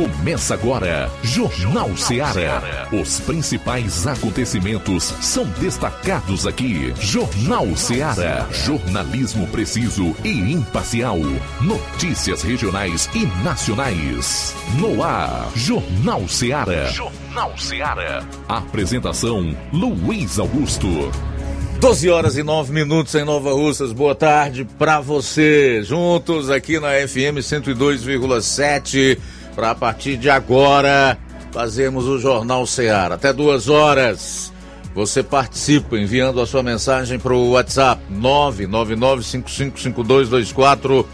Começa agora, Jornal Ceará. Os principais acontecimentos são destacados aqui. Jornal Ceará. Jornalismo preciso e imparcial. Notícias regionais e nacionais. No ar, Jornal Ceará. Jornal Ceará. Apresentação: Luiz Augusto. 12 horas e 9 minutos em Nova Russas. Boa tarde para você. Juntos aqui na FM 102,7 para a partir de agora fazermos o Jornal Ceará. Até duas horas. Você participa enviando a sua mensagem para o WhatsApp 999555224.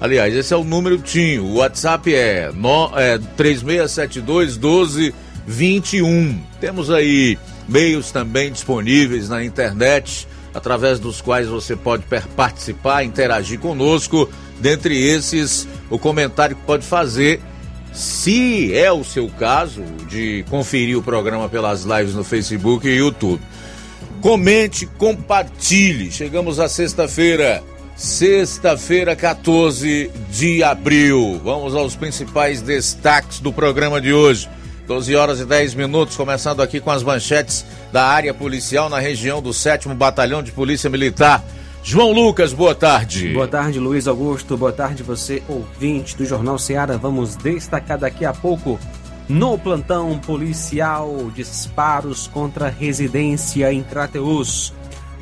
Aliás, esse é o número TIM. O WhatsApp é, no, é 36721221. Temos aí meios também disponíveis na internet, através dos quais você pode participar, interagir conosco. Dentre esses, o comentário que pode fazer se é o seu caso de conferir o programa pelas lives no Facebook e YouTube. Comente, compartilhe. Chegamos à sexta-feira, sexta-feira, 14 de abril. Vamos aos principais destaques do programa de hoje. 12 horas e 10 minutos, começando aqui com as manchetes da área policial na região do 7 Batalhão de Polícia Militar. João Lucas, boa tarde. Boa tarde, Luiz Augusto. Boa tarde, você ouvinte do Jornal Ceará. Vamos destacar daqui a pouco no plantão policial disparos contra residência em Crateus.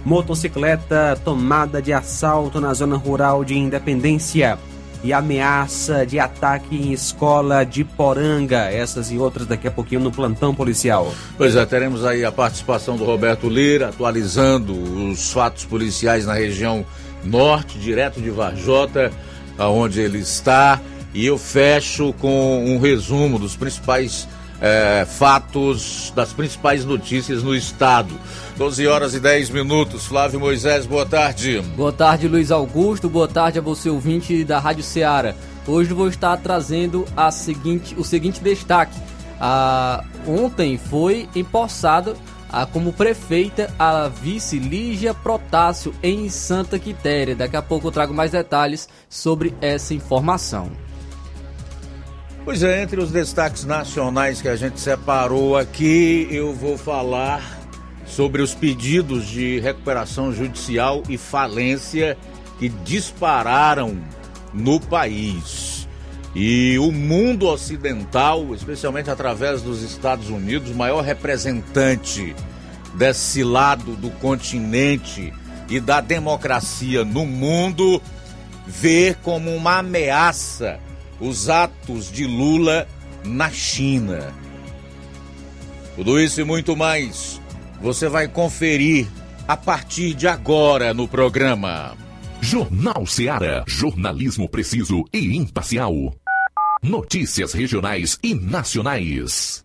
Motocicleta tomada de assalto na zona rural de Independência e ameaça de ataque em escola de Poranga. Essas e outras daqui a pouquinho no plantão policial. Pois é, teremos aí a participação do Roberto Lira atualizando os fatos policiais na região norte, direto de Varjota, aonde ele está. E eu fecho com um resumo dos principais é, fatos, das principais notícias no estado. 12 horas e 10 minutos. Flávio Moisés, boa tarde. Boa tarde, Luiz Augusto. Boa tarde a você, ouvinte da Rádio Ceará. Hoje vou estar trazendo a seguinte, o seguinte destaque. Ah, ontem foi empossada ah, como prefeita a vice Lígia Protássio em Santa Quitéria. Daqui a pouco eu trago mais detalhes sobre essa informação. Pois é, entre os destaques nacionais que a gente separou aqui, eu vou falar sobre os pedidos de recuperação judicial e falência que dispararam no país. E o mundo ocidental, especialmente através dos Estados Unidos, maior representante desse lado do continente e da democracia no mundo, vê como uma ameaça os atos de Lula na China. Tudo isso e muito mais você vai conferir a partir de agora no programa. Jornal Ceará, jornalismo preciso e imparcial. Notícias regionais e nacionais.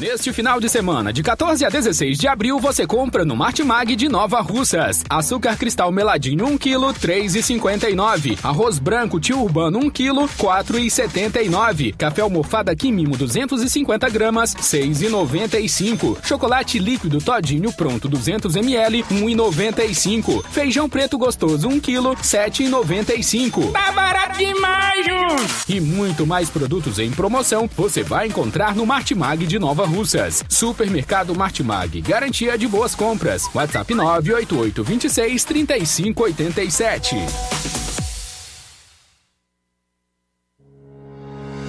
Neste final de semana, de 14 a 16 de abril, você compra no Martimag de Nova Russas. Açúcar cristal meladinho 1 kg, 3,59. Arroz branco tio urbano 1 kg, 4,79. Café almofada Quimimo 250 gramas, 6,95. Chocolate líquido Todinho pronto 200 ml, 1,95. Feijão preto gostoso 1 kg, 7,95. Tá barato demais, Jun! E muito mais produtos em promoção você vai encontrar no Martimag de Nova Russas. Supermercado Martimag. Garantia de boas compras. WhatsApp 988 26 3587.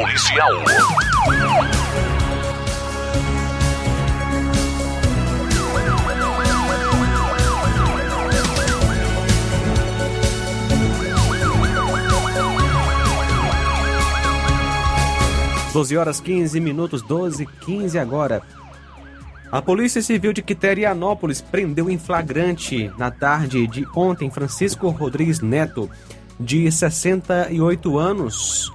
policial. Doze horas 15 minutos, 12 15 agora. A Polícia Civil de Quiterianópolis prendeu em flagrante na tarde de ontem Francisco Rodrigues Neto, de 68 anos,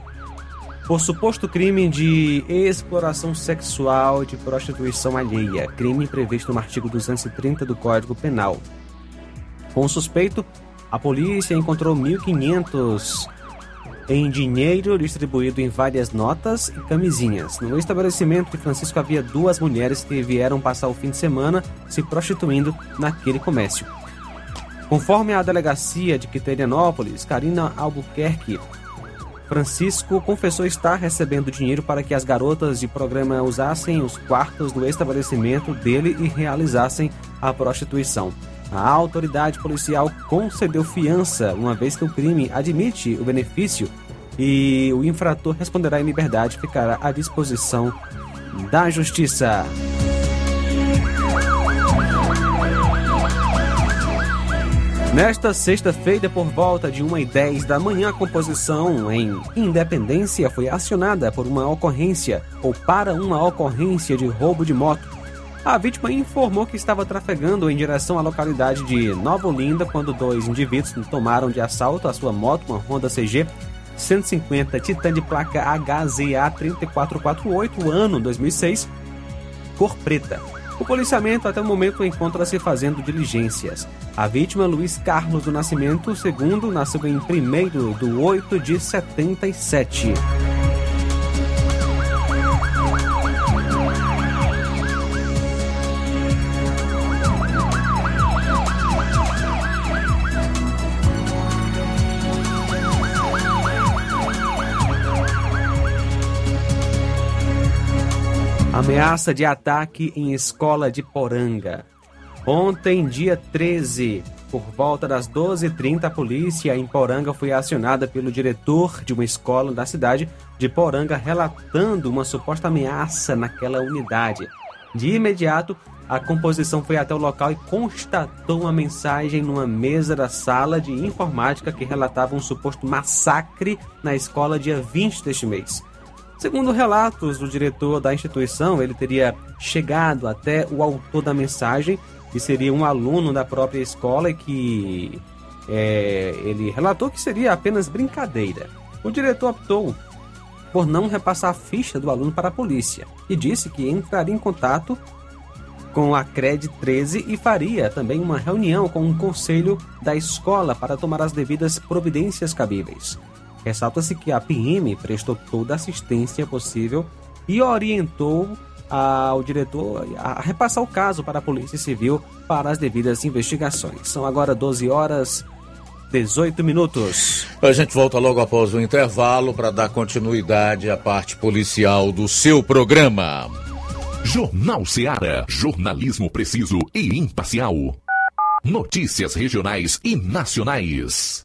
por suposto crime de exploração sexual de prostituição alheia, crime previsto no artigo 230 do Código Penal. Com o suspeito, a polícia encontrou 1.500 em dinheiro distribuído em várias notas e camisinhas. No estabelecimento de Francisco havia duas mulheres que vieram passar o fim de semana se prostituindo naquele comércio. Conforme a delegacia de Quiterianópolis, Karina Albuquerque, Francisco confessou estar recebendo dinheiro para que as garotas de programa usassem os quartos do estabelecimento dele e realizassem a prostituição. A autoridade policial concedeu fiança, uma vez que o crime admite o benefício e o infrator responderá em liberdade e ficará à disposição da justiça. Nesta sexta-feira, por volta de 1h10 da manhã, a composição em Independência foi acionada por uma ocorrência ou para uma ocorrência de roubo de moto. A vítima informou que estava trafegando em direção à localidade de Nova Olinda quando dois indivíduos tomaram de assalto a sua moto, uma Honda CG 150 Titan de placa HZA 3448, ano 2006, cor preta. O policiamento até o momento encontra-se fazendo diligências. A vítima, Luiz Carlos do Nascimento II, nasceu em 1 do 8 de 77. Ameaça de ataque em escola de Poranga. Ontem, dia 13, por volta das 12h30, a polícia em Poranga foi acionada pelo diretor de uma escola da cidade de Poranga relatando uma suposta ameaça naquela unidade. De imediato, a composição foi até o local e constatou uma mensagem numa mesa da sala de informática que relatava um suposto massacre na escola dia 20 deste mês. Segundo relatos do diretor da instituição, ele teria chegado até o autor da mensagem, que seria um aluno da própria escola e que é, ele relatou que seria apenas brincadeira. O diretor optou por não repassar a ficha do aluno para a polícia e disse que entraria em contato com a CRED 13 e faria também uma reunião com o conselho da escola para tomar as devidas providências cabíveis. Ressalta-se que a PM prestou toda a assistência possível e orientou ao diretor a repassar o caso para a Polícia Civil para as devidas investigações. São agora 12 horas 18 minutos. A gente volta logo após o intervalo para dar continuidade à parte policial do seu programa. Jornal Seara. Jornalismo preciso e imparcial. Notícias regionais e nacionais.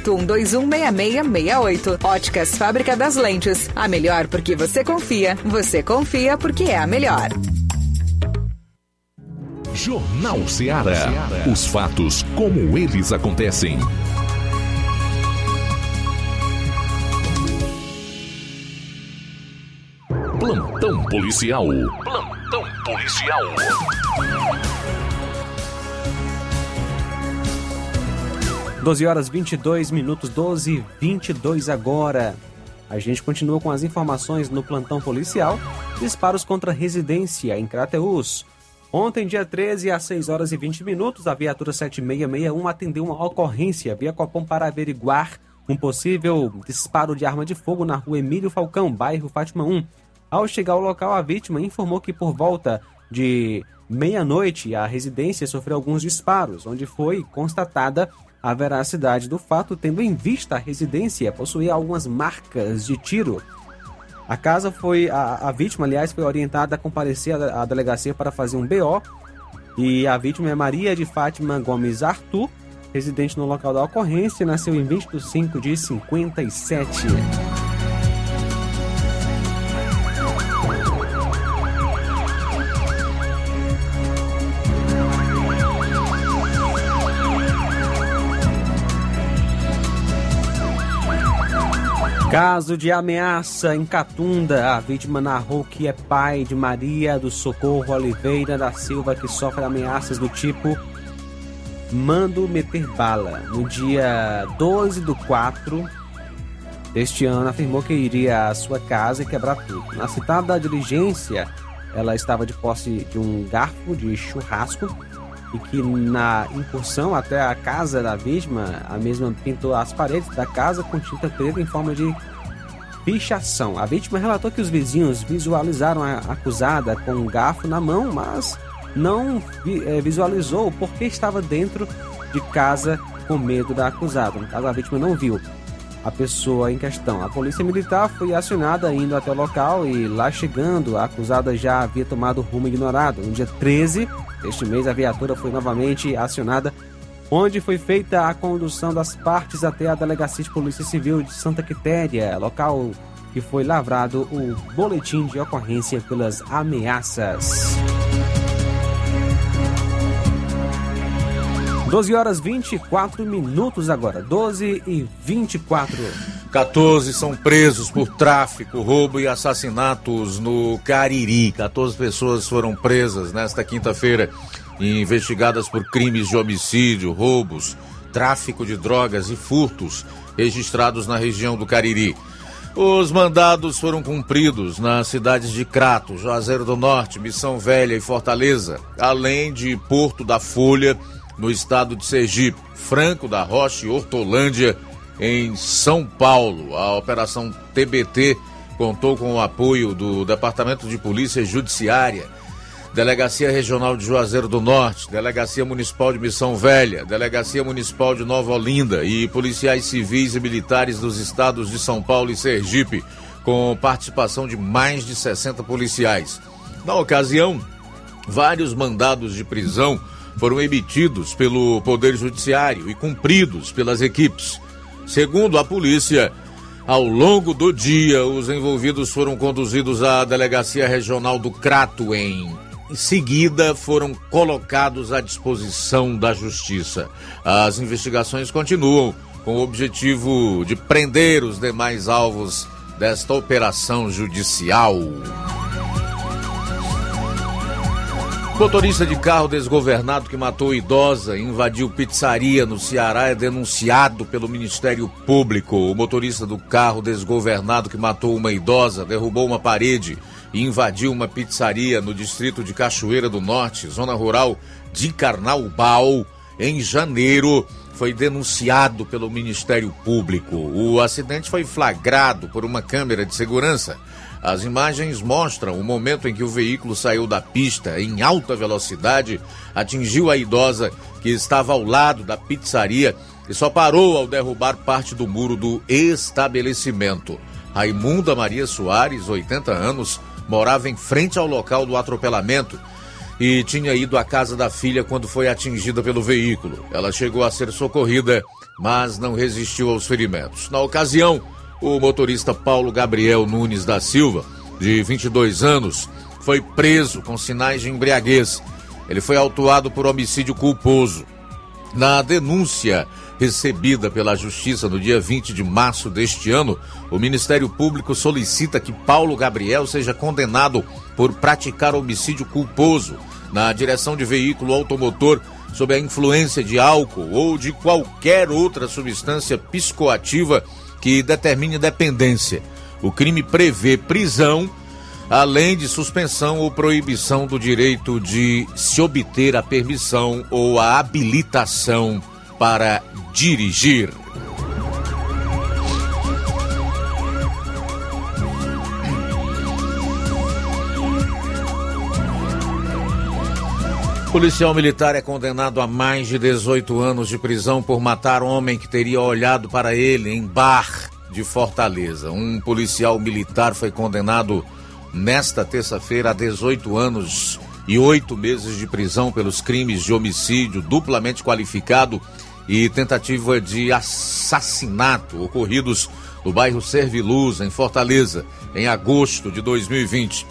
81216668. Óticas Fábrica das Lentes. A melhor porque você confia. Você confia porque é a melhor. Jornal Ceará. Os fatos como eles acontecem. Plantão policial. Plantão policial. 12 horas 22 minutos, 12 e 22 agora. A gente continua com as informações no plantão policial. Disparos contra residência em Crateus. Ontem, dia 13, às 6 horas e 20 minutos, a viatura 7661 atendeu uma ocorrência via Copom para averiguar um possível disparo de arma de fogo na rua Emílio Falcão, bairro Fátima 1. Ao chegar ao local, a vítima informou que por volta de meia-noite a residência sofreu alguns disparos, onde foi constatada a veracidade do fato, tendo em vista a residência possuir algumas marcas de tiro. A casa foi. A, a vítima, aliás, foi orientada a comparecer à, delegacia para fazer um BO. E a vítima é Maria de Fátima Gomes Arthur, residente no local da ocorrência, nasceu em 20 de 5 de 57. Caso de ameaça em Catunda, a vítima narrou que é pai de Maria do Socorro Oliveira da Silva que sofre ameaças do tipo mando meter bala. No dia 12 do 4 deste ano, afirmou que iria à sua casa e quebrar tudo. Na citada diligência, ela estava de posse de um garfo de churrasco e que na incursão até a casa da vítima, a mesma pintou as paredes da casa com tinta preta em forma de pichação. A vítima relatou que os vizinhos visualizaram a acusada com um garfo na mão, mas não eh, visualizou porque estava dentro de casa com medo da acusada. No caso, a vítima não viu a pessoa em questão. A polícia militar foi acionada indo até o local e lá chegando, a acusada já havia tomado rumo ignorado. No dia 13 deste mês, a viatura foi novamente acionada, onde foi feita a condução das partes até a Delegacia de Polícia Civil de Santa Quitéria, local que foi lavrado o boletim de ocorrência pelas ameaças. 12 horas 24 minutos agora. 12 e 24. 14 são presos por tráfico, roubo e assassinatos no Cariri. 14 pessoas foram presas nesta quinta-feira investigadas por crimes de homicídio, roubos, tráfico de drogas e furtos registrados na região do Cariri. Os mandados foram cumpridos nas cidades de Crato, Juazeiro do Norte, Missão Velha e Fortaleza, além de Porto da Folha no estado de Sergipe, Franco da Rocha e Hortolândia, em São Paulo. A operação TBT contou com o apoio do Departamento de Polícia Judiciária, Delegacia Regional de Juazeiro do Norte, Delegacia Municipal de Missão Velha, Delegacia Municipal de Nova Olinda e policiais civis e militares dos estados de São Paulo e Sergipe, com participação de mais de 60 policiais. Na ocasião, vários mandados de prisão foram emitidos pelo Poder Judiciário e cumpridos pelas equipes. Segundo a polícia, ao longo do dia, os envolvidos foram conduzidos à Delegacia Regional do Crato, em seguida foram colocados à disposição da Justiça. As investigações continuam com o objetivo de prender os demais alvos desta operação judicial. Motorista de carro desgovernado que matou idosa e invadiu pizzaria no Ceará é denunciado pelo Ministério Público. O motorista do carro desgovernado que matou uma idosa, derrubou uma parede e invadiu uma pizzaria no distrito de Cachoeira do Norte, zona rural de Carnaubal, em janeiro, foi denunciado pelo Ministério Público. O acidente foi flagrado por uma câmera de segurança as imagens mostram o momento em que o veículo saiu da pista em alta velocidade, atingiu a idosa que estava ao lado da pizzaria e só parou ao derrubar parte do muro do estabelecimento. Raimunda Maria Soares, 80 anos, morava em frente ao local do atropelamento e tinha ido à casa da filha quando foi atingida pelo veículo. Ela chegou a ser socorrida, mas não resistiu aos ferimentos. Na ocasião, o motorista Paulo Gabriel Nunes da Silva, de 22 anos, foi preso com sinais de embriaguez. Ele foi autuado por homicídio culposo. Na denúncia recebida pela Justiça no dia 20 de março deste ano, o Ministério Público solicita que Paulo Gabriel seja condenado por praticar homicídio culposo na direção de veículo automotor sob a influência de álcool ou de qualquer outra substância psicoativa que determine dependência. O crime prevê prisão, além de suspensão ou proibição do direito de se obter a permissão ou a habilitação para dirigir. Policial militar é condenado a mais de 18 anos de prisão por matar homem que teria olhado para ele em bar de Fortaleza. Um policial militar foi condenado nesta terça-feira a 18 anos e oito meses de prisão pelos crimes de homicídio duplamente qualificado e tentativa de assassinato ocorridos no bairro Serviluz, em Fortaleza, em agosto de 2020.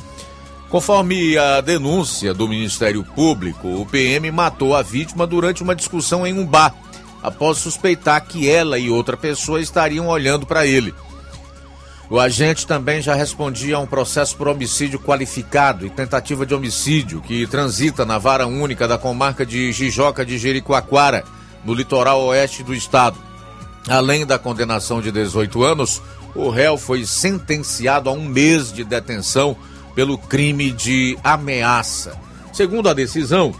Conforme a denúncia do Ministério Público, o PM matou a vítima durante uma discussão em um bar, após suspeitar que ela e outra pessoa estariam olhando para ele. O agente também já respondia a um processo por homicídio qualificado e tentativa de homicídio que transita na vara única da comarca de Jijoca de Jericoacoara, no litoral oeste do estado. Além da condenação de 18 anos, o réu foi sentenciado a um mês de detenção pelo crime de ameaça. Segundo a decisão,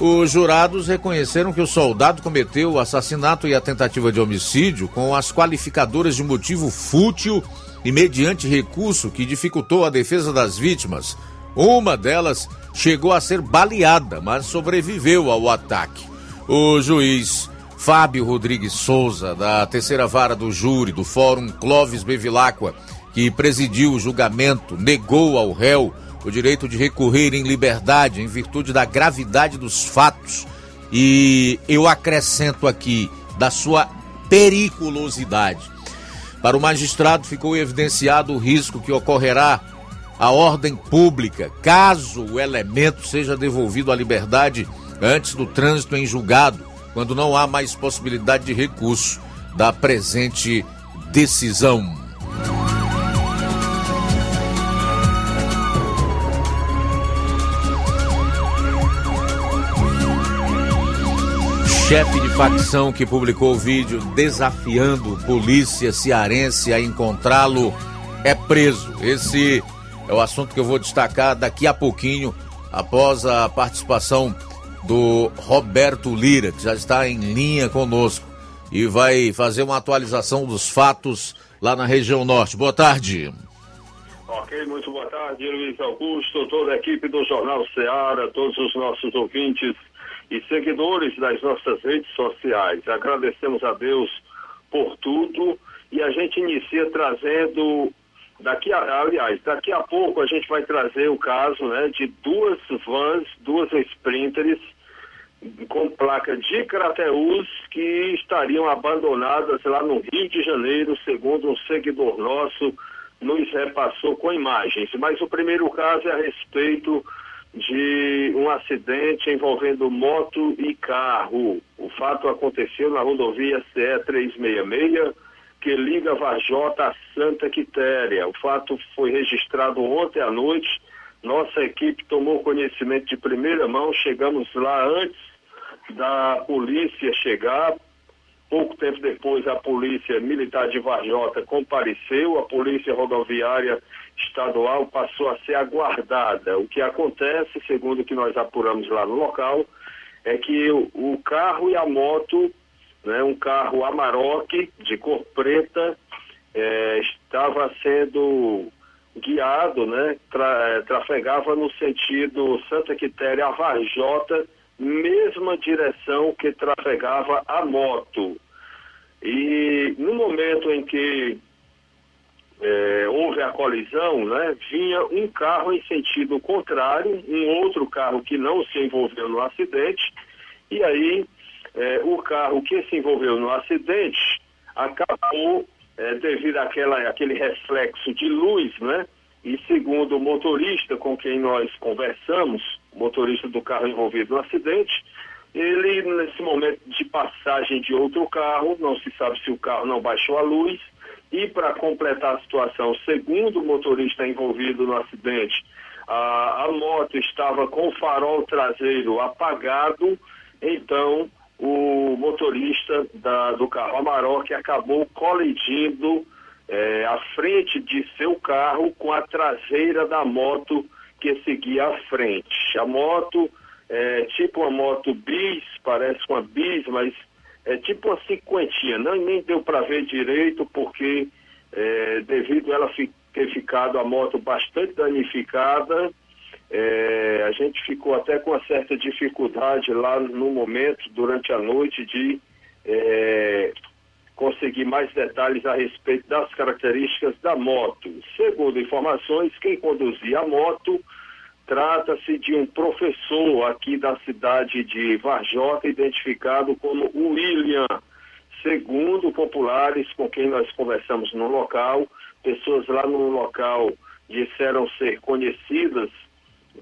os jurados reconheceram que o soldado cometeu o assassinato e a tentativa de homicídio com as qualificadoras de motivo fútil e mediante recurso que dificultou a defesa das vítimas. Uma delas chegou a ser baleada, mas sobreviveu ao ataque. O juiz Fábio Rodrigues Souza, da terceira vara do júri do Fórum Clóvis Bevilacqua, que presidiu o julgamento, negou ao réu o direito de recorrer em liberdade em virtude da gravidade dos fatos e eu acrescento aqui da sua periculosidade. Para o magistrado ficou evidenciado o risco que ocorrerá à ordem pública caso o elemento seja devolvido à liberdade antes do trânsito em julgado, quando não há mais possibilidade de recurso da presente decisão. Chefe de facção que publicou o vídeo desafiando polícia cearense a encontrá-lo é preso. Esse é o assunto que eu vou destacar daqui a pouquinho, após a participação do Roberto Lira, que já está em linha conosco e vai fazer uma atualização dos fatos lá na região norte. Boa tarde. Ok, muito boa tarde, Luiz Augusto, toda a equipe do Jornal Ceará, todos os nossos ouvintes e seguidores das nossas redes sociais. Agradecemos a Deus por tudo e a gente inicia trazendo daqui a, aliás, daqui a pouco a gente vai trazer o caso, né, de duas vans, duas sprinters com placa de Crateus que estariam abandonadas lá no Rio de Janeiro, segundo um seguidor nosso nos repassou com imagens. Mas o primeiro caso é a respeito de um acidente envolvendo moto e carro. O fato aconteceu na rodovia CE 366, que liga Vajota a Santa Quitéria. O fato foi registrado ontem à noite. Nossa equipe tomou conhecimento de primeira mão, chegamos lá antes da polícia chegar. Pouco tempo depois, a polícia militar de Vajota compareceu, a polícia rodoviária estadual passou a ser aguardada. O que acontece, segundo o que nós apuramos lá no local, é que o, o carro e a moto, né, um carro Amarok de cor preta, é, estava sendo guiado, né, tra, é, trafegava no sentido Santa Quitéria Varjota, mesma direção que trafegava a moto. E no momento em que é, houve a colisão, né, vinha um carro em sentido contrário, um outro carro que não se envolveu no acidente, e aí é, o carro que se envolveu no acidente acabou, é, devido àquela, àquele reflexo de luz, né, e segundo o motorista com quem nós conversamos, o motorista do carro envolvido no acidente, ele, nesse momento de passagem de outro carro, não se sabe se o carro não baixou a luz, e para completar a situação, segundo o motorista envolvido no acidente, a, a moto estava com o farol traseiro apagado, então o motorista da, do carro Amarok acabou colidindo é, à frente de seu carro com a traseira da moto que seguia à frente. A moto é tipo uma moto bis, parece uma bis, mas é tipo uma cinquentinha, não, nem deu para ver direito, porque é, devido a ela ter ficado a moto bastante danificada, é, a gente ficou até com uma certa dificuldade lá no momento, durante a noite, de é, conseguir mais detalhes a respeito das características da moto. Segundo informações, quem conduzia a moto Trata-se de um professor aqui da cidade de Varjota, identificado como William. Segundo populares com quem nós conversamos no local, pessoas lá no local disseram ser conhecidas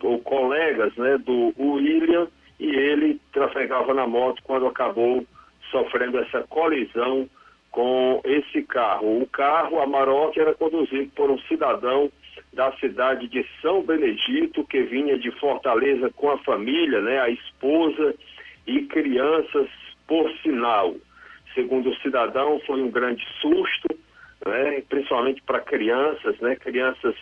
ou colegas né, do William e ele trafegava na moto quando acabou sofrendo essa colisão com esse carro. O carro, a Maroc, era conduzido por um cidadão da cidade de São Benedito, que vinha de Fortaleza com a família, né, a esposa e crianças, por sinal. Segundo o cidadão, foi um grande susto, né, principalmente para crianças, né, crianças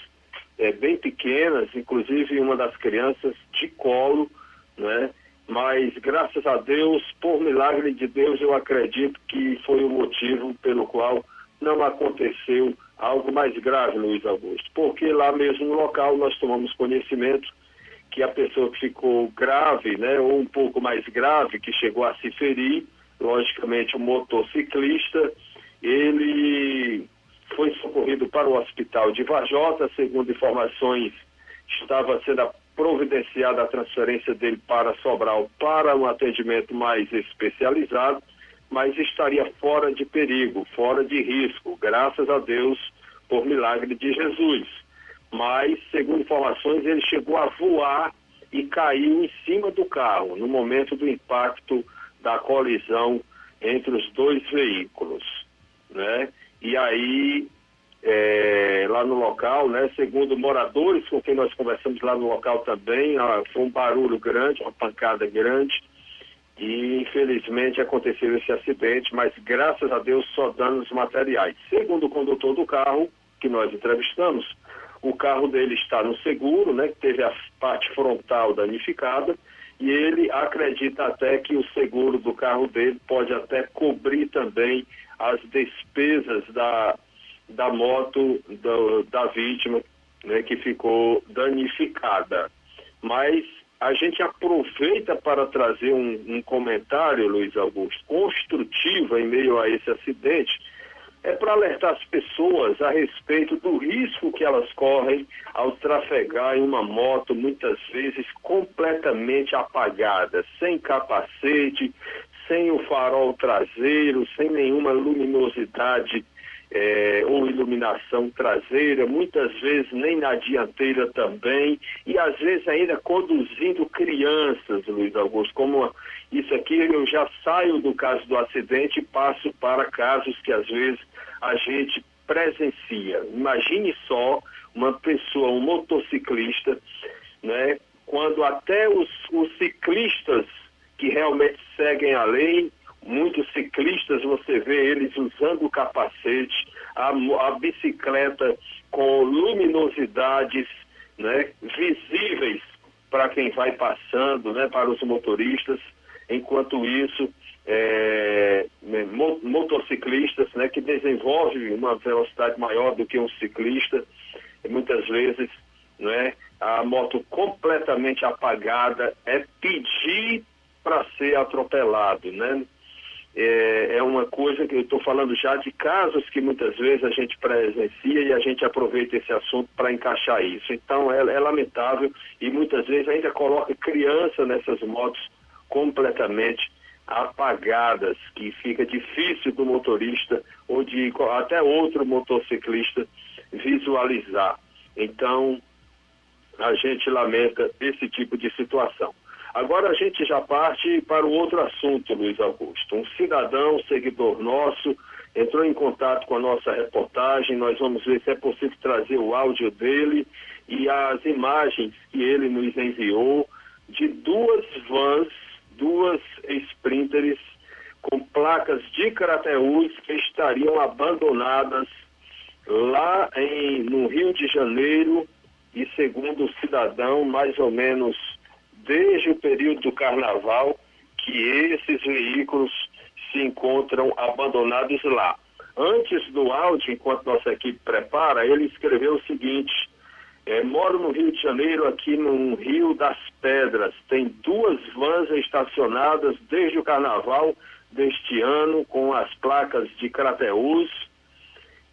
é, bem pequenas, inclusive uma das crianças de colo, né, mas graças a Deus, por milagre de Deus, eu acredito que foi o motivo pelo qual não aconteceu algo mais grave, Luiz Augusto, porque lá mesmo no local nós tomamos conhecimento que a pessoa que ficou grave, né, ou um pouco mais grave, que chegou a se ferir, logicamente o motociclista, ele foi socorrido para o hospital de Vajota, segundo informações, estava sendo providenciada a transferência dele para Sobral para um atendimento mais especializado, mas estaria fora de perigo, fora de risco, graças a Deus, por milagre de Jesus. Mas, segundo informações, ele chegou a voar e caiu em cima do carro no momento do impacto da colisão entre os dois veículos, né? E aí, é, lá no local, né, segundo moradores com quem nós conversamos lá no local também, ah, foi um barulho grande, uma pancada grande, e infelizmente aconteceu esse acidente, mas graças a Deus só danos materiais. Segundo o condutor do carro que nós entrevistamos, o carro dele está no seguro, né, teve a parte frontal danificada, e ele acredita até que o seguro do carro dele pode até cobrir também as despesas da, da moto do, da vítima né, que ficou danificada. Mas a gente aproveita para trazer um, um comentário, Luiz Augusto, construtivo em meio a esse acidente, é para alertar as pessoas a respeito do risco que elas correm ao trafegar em uma moto, muitas vezes completamente apagada, sem capacete, sem o farol traseiro, sem nenhuma luminosidade é, ou iluminação traseira, muitas vezes nem na dianteira também, e às vezes ainda conduzindo crianças, Luiz Augusto, como isso aqui eu já saio do caso do acidente e passo para casos que às vezes a gente presencia. Imagine só uma pessoa, um motociclista, né, quando até os, os ciclistas que realmente seguem a lei Muitos ciclistas você vê eles usando o capacete, a, a bicicleta com luminosidades né, visíveis para quem vai passando, né, para os motoristas. Enquanto isso, é, né, motociclistas né, que desenvolvem uma velocidade maior do que um ciclista, muitas vezes né, a moto completamente apagada é pedir para ser atropelado, né? É, é uma coisa que eu estou falando já de casos que muitas vezes a gente presencia e a gente aproveita esse assunto para encaixar isso. Então é, é lamentável e muitas vezes ainda coloca criança nessas motos completamente apagadas, que fica difícil do motorista ou de até outro motociclista visualizar. Então, a gente lamenta esse tipo de situação. Agora a gente já parte para o outro assunto, Luiz Augusto. Um cidadão, seguidor nosso, entrou em contato com a nossa reportagem. Nós vamos ver se é possível trazer o áudio dele e as imagens que ele nos enviou de duas vans, duas sprinters com placas de Crateús que estariam abandonadas lá em, no Rio de Janeiro e segundo o cidadão, mais ou menos desde o período do carnaval que esses veículos se encontram abandonados lá. Antes do áudio, enquanto nossa equipe prepara, ele escreveu o seguinte: é, moro no Rio de Janeiro, aqui no Rio das Pedras. Tem duas vans estacionadas desde o carnaval deste ano, com as placas de Crateús.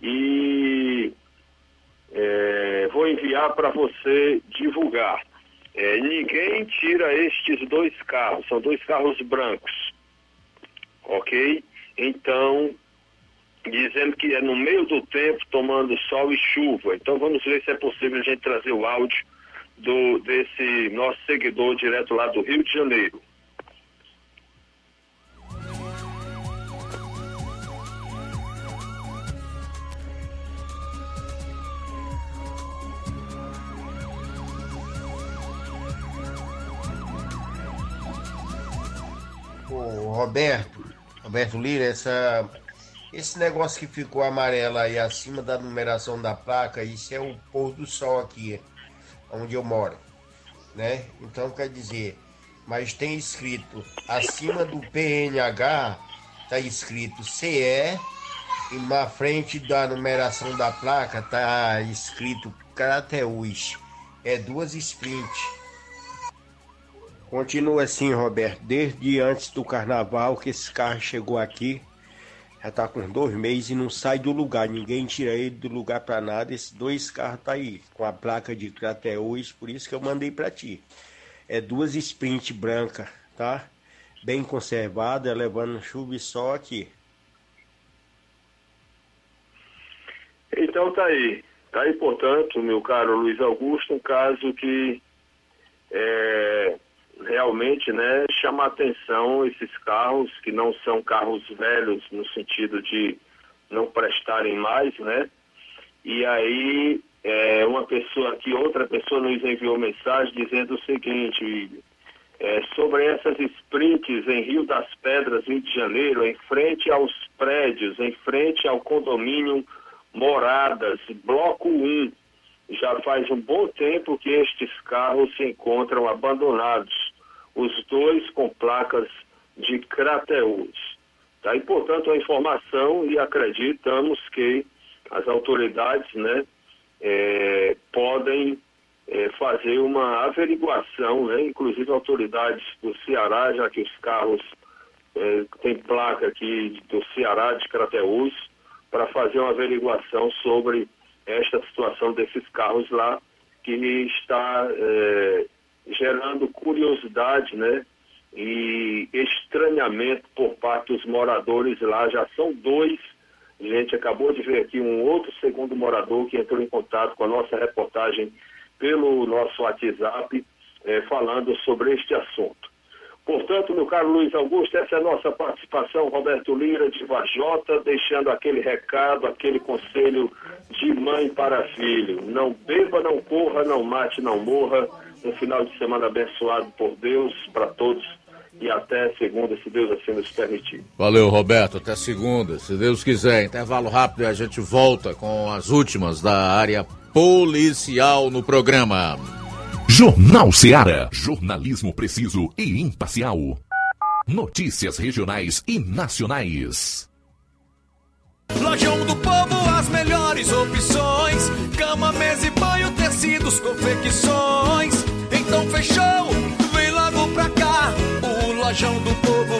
E é, vou enviar para você divulgar. É, ninguém tira estes dois carros, são dois carros brancos, ok? Então, dizendo que é no meio do tempo, tomando sol e chuva. Então, vamos ver se é possível a gente trazer o áudio do, desse nosso seguidor direto lá do Rio de Janeiro. Roberto, Roberto Lira, essa, esse negócio que ficou amarelo aí acima da numeração da placa, isso é o pôr do sol aqui, onde eu moro, né? Então quer dizer, mas tem escrito acima do PNH, tá escrito CE e na frente da numeração da placa tá escrito Crateus. É duas sprint. Continua assim, Roberto. Desde antes do carnaval que esse carro chegou aqui. Já tá com dois meses e não sai do lugar. Ninguém tira ele do lugar para nada. Esses dois carros tá aí, com a placa de Crateus, por isso que eu mandei para ti. É duas sprint branca, tá? Bem conservada, levando chuva e sol aqui. Então tá aí. Tá aí, portanto, meu caro Luiz Augusto, um caso que é, realmente né, chama atenção esses carros, que não são carros velhos no sentido de não prestarem mais, né? E aí é, uma pessoa aqui, outra pessoa nos enviou mensagem dizendo o seguinte, é, sobre essas sprints em Rio das Pedras, Rio de Janeiro, em frente aos prédios, em frente ao condomínio Moradas, Bloco 1. Já faz um bom tempo que estes carros se encontram abandonados, os dois com placas de Crateus. Tá? E, portanto, a informação e acreditamos que as autoridades né, é, podem é, fazer uma averiguação, né, inclusive autoridades do Ceará, já que os carros é, têm placa aqui do Ceará, de Crateus, para fazer uma averiguação sobre esta situação desses carros lá, que está é, gerando curiosidade, né? E estranhamento por parte dos moradores lá. Já são dois. A gente acabou de ver aqui um outro segundo morador que entrou em contato com a nossa reportagem pelo nosso WhatsApp, é, falando sobre este assunto. Portanto, meu caro Luiz Augusto, essa é a nossa participação, Roberto Lira, de Vajota, deixando aquele recado, aquele conselho de mãe para filho. Não beba, não corra, não mate, não morra. Um final de semana abençoado por Deus para todos e até segunda, se Deus assim nos permitir. Valeu, Roberto. Até segunda, se Deus quiser. Intervalo rápido e a gente volta com as últimas da área policial no programa. Jornal Seara. Jornalismo preciso e imparcial. Notícias regionais e nacionais. Lojão do Povo, as melhores opções: cama, mesa e banho, tecidos, confecções. Fechou, vem logo pra cá. O Lojão do Povo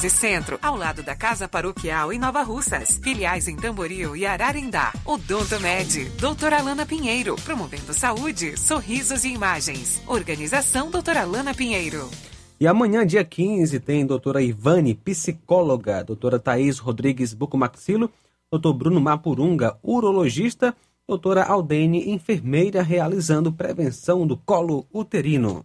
Centro, ao lado da Casa Paroquial em Nova Russas. Filiais em Tamboril e Ararindá. Odonto Med, doutora Alana Pinheiro, promovendo saúde, sorrisos e imagens. Organização doutora Alana Pinheiro. E amanhã, dia 15, tem doutora Ivane, psicóloga, doutora Thaís Rodrigues Bucomaxilo, doutor Bruno Mapurunga, urologista, doutora Aldene, enfermeira, realizando prevenção do colo uterino.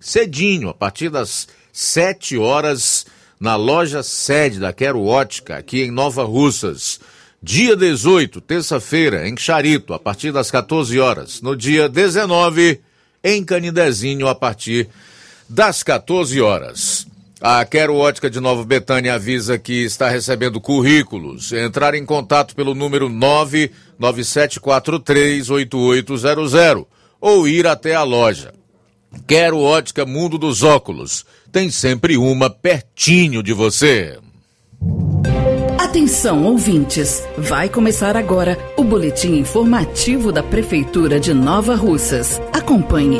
cedinho, a partir das 7 horas, na loja sede da Quero Ótica, aqui em Nova Russas. Dia 18, terça-feira, em Charito, a partir das 14 horas. No dia 19, em Canidezinho, a partir das 14 horas. A Quero Ótica de Nova Betânia avisa que está recebendo currículos. Entrar em contato pelo número 997438800 ou ir até a loja. Quero Ótica Mundo dos Óculos. Tem sempre uma pertinho de você. Atenção, ouvintes! Vai começar agora o boletim informativo da Prefeitura de Nova Russas. Acompanhe.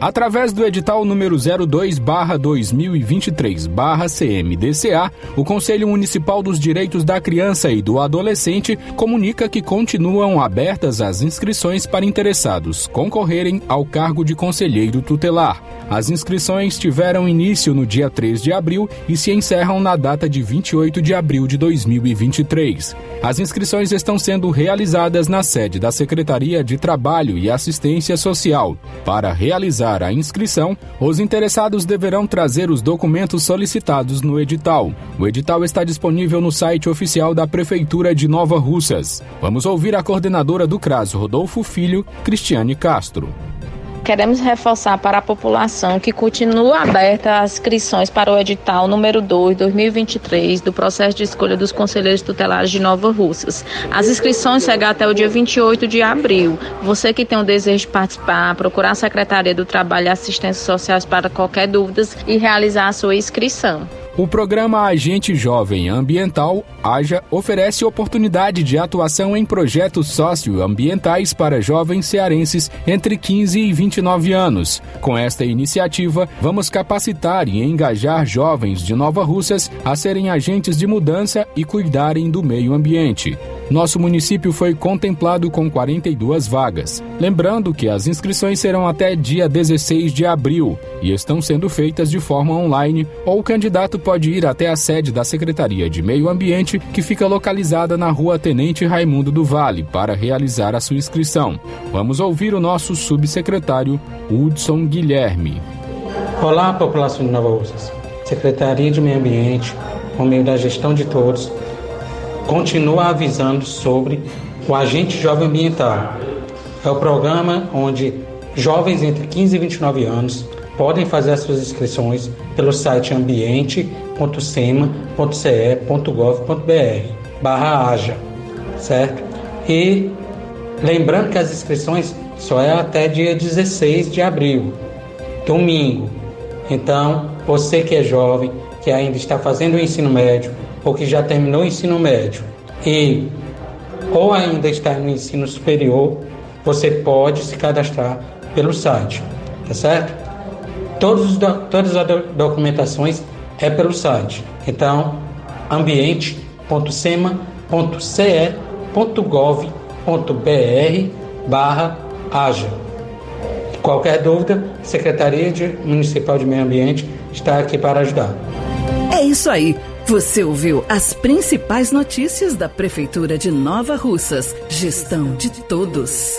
Através do edital número 02/2023/CMDCA, o Conselho Municipal dos Direitos da Criança e do Adolescente comunica que continuam abertas as inscrições para interessados concorrerem ao cargo de conselheiro tutelar. As inscrições tiveram início no dia 3 de abril e se encerram na data de 28 de abril de 2023. As inscrições estão sendo realizadas na sede da Secretaria de Trabalho e Assistência Social. Para realizar a inscrição, os interessados deverão trazer os documentos solicitados no edital. O edital está disponível no site oficial da Prefeitura de Nova Russas. Vamos ouvir a coordenadora do CRAS, Rodolfo Filho, Cristiane Castro. Queremos reforçar para a população que continua aberta as inscrições para o edital número 2, 2023, do processo de escolha dos conselheiros tutelares de Nova Russas. As inscrições seguem até o dia 28 de abril. Você que tem o desejo de participar, procurar a Secretaria do Trabalho e Assistência Sociais para qualquer dúvida e realizar a sua inscrição. O programa Agente Jovem Ambiental, AJA, oferece oportunidade de atuação em projetos socioambientais para jovens cearenses entre 15 e 29 anos. Com esta iniciativa, vamos capacitar e engajar jovens de Nova Russas a serem agentes de mudança e cuidarem do meio ambiente. Nosso município foi contemplado com 42 vagas. Lembrando que as inscrições serão até dia 16 de abril e estão sendo feitas de forma online, ou o candidato pode ir até a sede da Secretaria de Meio Ambiente, que fica localizada na rua Tenente Raimundo do Vale, para realizar a sua inscrição. Vamos ouvir o nosso subsecretário Hudson Guilherme. Olá, população de Nova Russas. Secretaria de Meio Ambiente, por meio da gestão de todos, continua avisando sobre o Agente Jovem Ambiental. É o programa onde jovens entre 15 e 29 anos podem fazer as suas inscrições pelo site ambiente.sema.ce.gov.br barra AJA, certo? E lembrando que as inscrições só é até dia 16 de abril, domingo. Então, você que é jovem, que ainda está fazendo o ensino médio, ou que já terminou o ensino médio e ou ainda está no ensino superior, você pode se cadastrar pelo site, tá certo? Todos, todas as documentações é pelo site. Então, ambiente.sema.ce.gov.br barra AJA. Qualquer dúvida, Secretaria de Municipal de Meio Ambiente está aqui para ajudar. É isso aí. Você ouviu as principais notícias da Prefeitura de Nova Russas. Gestão de todos.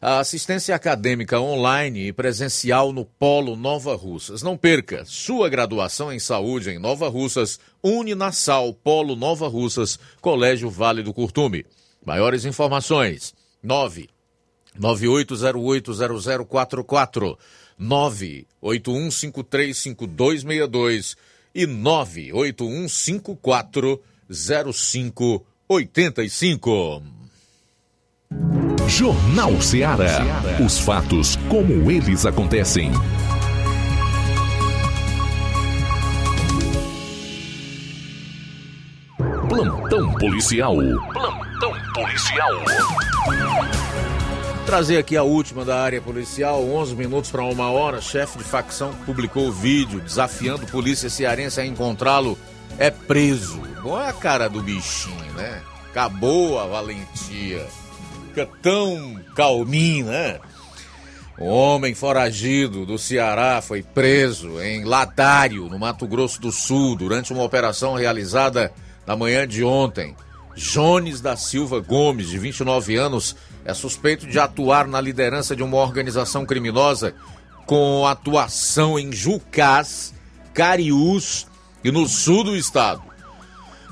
a assistência acadêmica online e presencial no Polo Nova Russas. Não perca sua graduação em saúde em Nova Russas, Uninassal Polo Nova Russas, Colégio Vale do Curtume. Maiores informações: 9 98080044 981535262 e 981540585. Jornal Ceará. Os fatos como eles acontecem. Plantão policial. Plantão policial. Trazer aqui a última da área policial, 11 minutos para uma hora. Chefe de facção publicou o vídeo desafiando polícia cearense a encontrá-lo. É preso. Bom é a cara do bichinho, né? Acabou a valentia. Fica tão calminho, né? O homem foragido do Ceará foi preso em Ladário, no Mato Grosso do Sul, durante uma operação realizada na manhã de ontem. Jones da Silva Gomes, de 29 anos, é suspeito de atuar na liderança de uma organização criminosa com atuação em Jucás, Cariús e no sul do estado.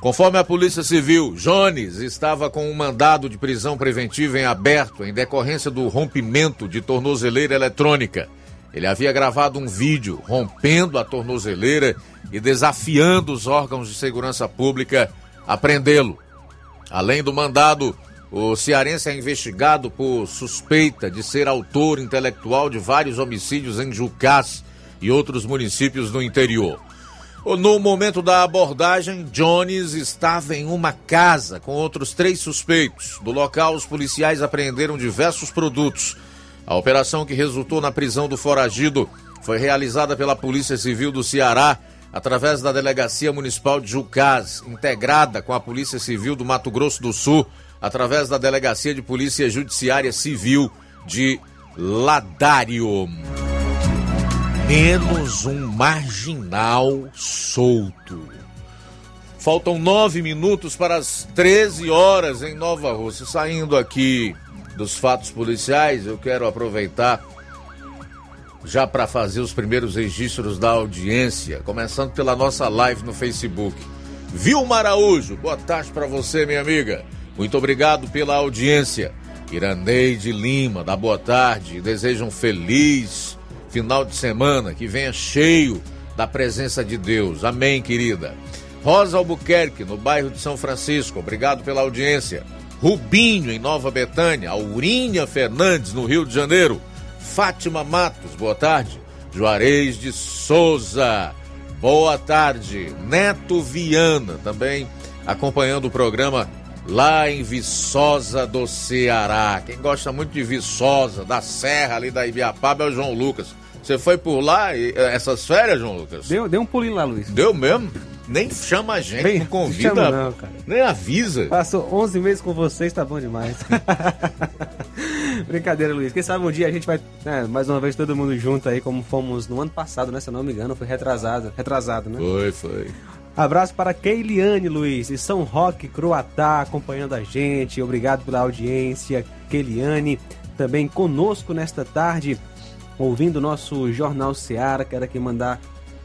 Conforme a Polícia Civil, Jones estava com um mandado de prisão preventiva em aberto em decorrência do rompimento de tornozeleira eletrônica. Ele havia gravado um vídeo rompendo a tornozeleira e desafiando os órgãos de segurança pública a prendê-lo. Além do mandado, o cearense é investigado por suspeita de ser autor intelectual de vários homicídios em Jucás e outros municípios do interior. No momento da abordagem, Jones estava em uma casa com outros três suspeitos. Do local, os policiais apreenderam diversos produtos. A operação que resultou na prisão do foragido foi realizada pela Polícia Civil do Ceará através da Delegacia Municipal de Jucás, integrada com a Polícia Civil do Mato Grosso do Sul, através da Delegacia de Polícia Judiciária Civil de Ladário. Menos um marginal solto. Faltam nove minutos para as 13 horas em Nova Rússia. Saindo aqui dos fatos policiais, eu quero aproveitar já para fazer os primeiros registros da audiência, começando pela nossa live no Facebook. Vilma Araújo, boa tarde para você, minha amiga. Muito obrigado pela audiência. Iraneide Lima, da boa tarde. Desejo um feliz final de semana, que venha cheio da presença de Deus. Amém, querida. Rosa Albuquerque, no bairro de São Francisco, obrigado pela audiência. Rubinho, em Nova Betânia. Aurinha Fernandes, no Rio de Janeiro. Fátima Matos, boa tarde. Juarez de Souza, boa tarde. Neto Viana, também acompanhando o programa lá em Viçosa do Ceará. Quem gosta muito de Viçosa, da Serra ali da Ibiapaba é o João Lucas. Você foi por lá e, essas férias, João Lucas? Deu, deu um pulinho lá, Luiz. Deu mesmo? Nem chama a gente, Bem, não convida, chama não, cara. nem avisa. Passou 11 meses com vocês, tá bom demais. Brincadeira, Luiz. Quem sabe um dia a gente vai, né, mais uma vez, todo mundo junto aí, como fomos no ano passado, né? Se eu não me engano, foi retrasado, retrasado né? Foi, foi. Abraço para Keiliane, Luiz, e São Roque, Croatá, acompanhando a gente. Obrigado pela audiência, Keiliane. Também conosco nesta tarde, ouvindo nosso Jornal Seara. Quero aqui mandar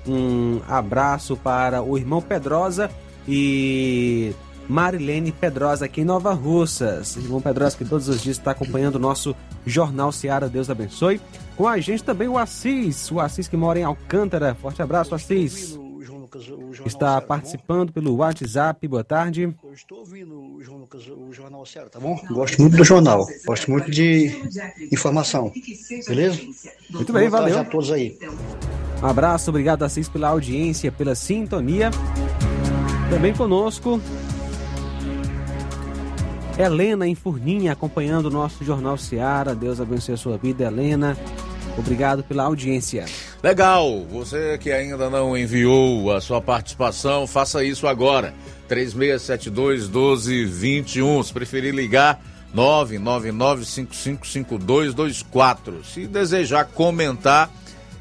um abraço para o irmão Pedrosa e Marilene Pedrosa aqui em Nova Russas. Irmão Pedrosa que todos os dias está acompanhando o nosso Jornal Seara, Deus abençoe. Com a gente também o Assis, o Assis que mora em Alcântara. Forte abraço, Assis. Está participando pelo WhatsApp, boa tarde. Eu estou ouvindo o João Lucas, o Jornal Ceará, tá bom? Gosto muito do jornal, gosto muito de informação, beleza? Muito bem, Boa tarde valeu. a todos aí. Um abraço, obrigado Assis pela audiência, pela sintonia. Também conosco, Helena em Furninha, acompanhando o nosso Jornal Seara. Deus abençoe a sua vida, Helena. Obrigado pela audiência. Legal, você que ainda não enviou a sua participação, faça isso agora. 3672 1221. Se preferir ligar, 999555224. Se desejar comentar,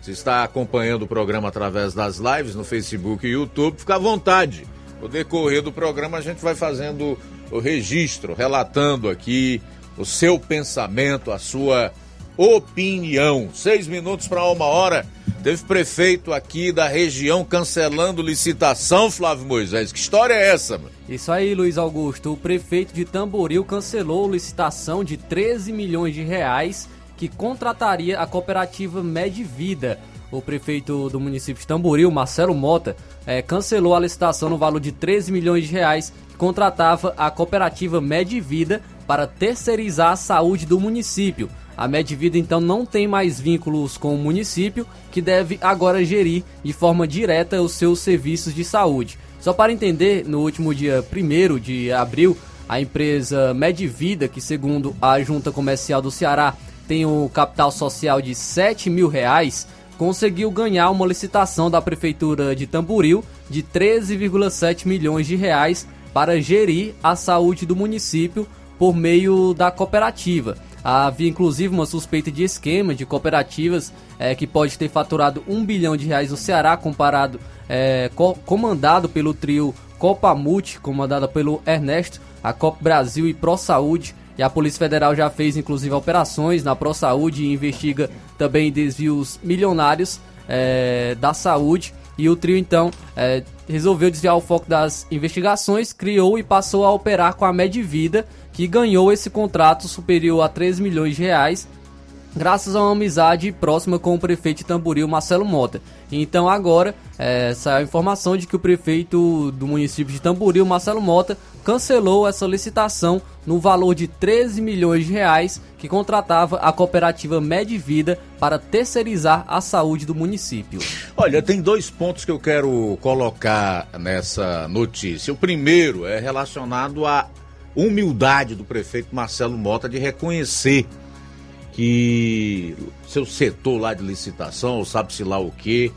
se está acompanhando o programa através das lives no Facebook e YouTube, fica à vontade. No decorrer do programa, a gente vai fazendo o registro, relatando aqui o seu pensamento, a sua opinião. Seis minutos para uma hora. Teve prefeito aqui da região cancelando licitação, Flávio Moisés. Que história é essa, mano? Isso aí, Luiz Augusto. O prefeito de Tamboril cancelou licitação de 13 milhões de reais que contrataria a cooperativa Medvida. O prefeito do município de Tamboril, Marcelo Mota, eh, cancelou a licitação no valor de 13 milhões de reais que contratava a cooperativa Medvida para terceirizar a saúde do município. A Medvida então não tem mais vínculos com o município, que deve agora gerir de forma direta os seus serviços de saúde. Só para entender, no último dia 1 de abril, a empresa Medvida, que segundo a Junta Comercial do Ceará tem o capital social de 7 mil reais, conseguiu ganhar uma licitação da Prefeitura de Tamboril de 13,7 milhões de reais para gerir a saúde do município por meio da cooperativa. Havia inclusive uma suspeita de esquema de cooperativas eh, que pode ter faturado um bilhão de reais no Ceará, comparado, eh, co comandado pelo trio Copamute, comandada pelo Ernesto, a Cop Brasil e Pro Saúde. E a Polícia Federal já fez inclusive operações na Pro Saúde e investiga também desvios milionários eh, da saúde. E o trio então resolveu desviar o foco das investigações, criou e passou a operar com a Medvida, que ganhou esse contrato superior a 3 milhões de reais, graças a uma amizade próxima com o prefeito de Tamboril, Marcelo Mota. Então agora é, saiu a informação de que o prefeito do município de Tamboril, Marcelo Mota, cancelou essa licitação no valor de 13 milhões de reais que contratava a cooperativa Medvida para terceirizar a saúde do município. Olha, tem dois pontos que eu quero colocar nessa notícia. O primeiro é relacionado à humildade do prefeito Marcelo Mota de reconhecer que seu setor lá de licitação, sabe-se lá o que,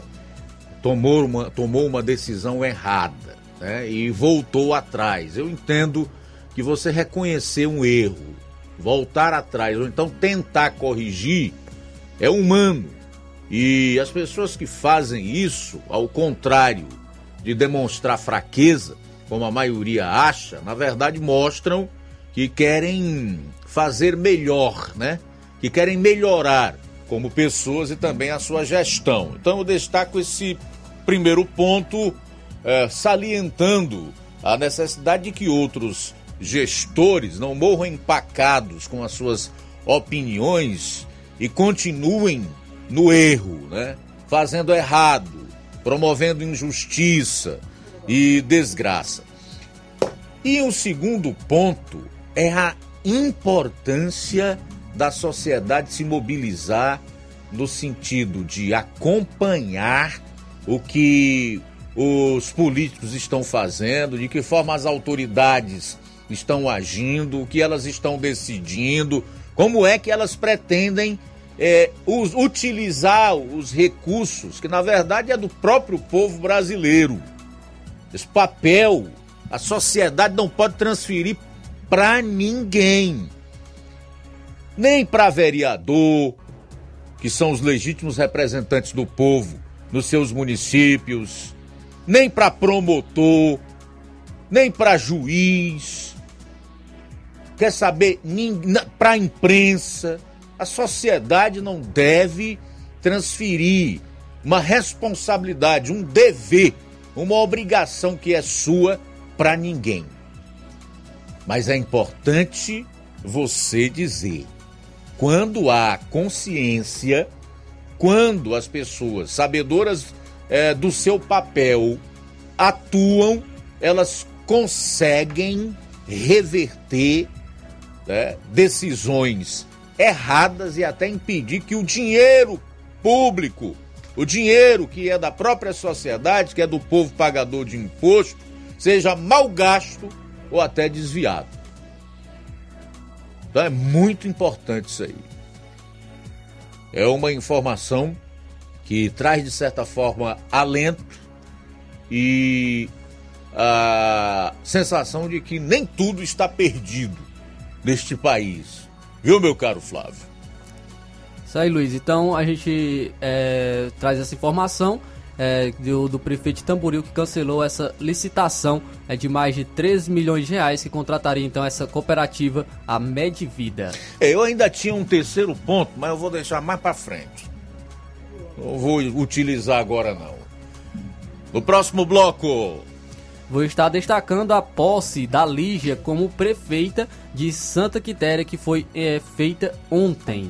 tomou uma, tomou uma decisão errada né, e voltou atrás. Eu entendo que você reconhecer um erro, voltar atrás, ou então tentar corrigir, é humano. E as pessoas que fazem isso, ao contrário de demonstrar fraqueza, como a maioria acha, na verdade mostram que querem fazer melhor, né? Que querem melhorar como pessoas e também a sua gestão. Então eu destaco esse primeiro ponto, eh, salientando a necessidade de que outros gestores não morram empacados com as suas opiniões e continuem no erro, né? Fazendo errado, promovendo injustiça e desgraça. E o segundo ponto é a importância da sociedade se mobilizar no sentido de acompanhar o que os políticos estão fazendo, de que forma as autoridades estão agindo, o que elas estão decidindo, como é que elas pretendem é, utilizar os recursos, que na verdade é do próprio povo brasileiro. Esse papel a sociedade não pode transferir para ninguém. Nem para vereador, que são os legítimos representantes do povo nos seus municípios, nem para promotor, nem para juiz. Quer saber? Para a imprensa. A sociedade não deve transferir uma responsabilidade, um dever, uma obrigação que é sua para ninguém. Mas é importante você dizer quando há consciência, quando as pessoas sabedoras é, do seu papel atuam, elas conseguem reverter né, decisões erradas e até impedir que o dinheiro público, o dinheiro que é da própria sociedade, que é do povo pagador de imposto, seja mal gasto ou até desviado. Então é muito importante isso aí. É uma informação que traz, de certa forma, alento e a sensação de que nem tudo está perdido neste país. Viu, meu caro Flávio? Isso aí, Luiz. Então a gente é, traz essa informação é, do, do, prefeito de Tamboril que cancelou essa licitação é, de mais de 13 milhões de reais que contrataria então essa cooperativa, a Medvida. É, eu ainda tinha um terceiro ponto, mas eu vou deixar mais para frente. Não vou utilizar agora não. No próximo bloco. Vou estar destacando a posse da Lígia como prefeita de Santa Quitéria, que foi é, feita ontem.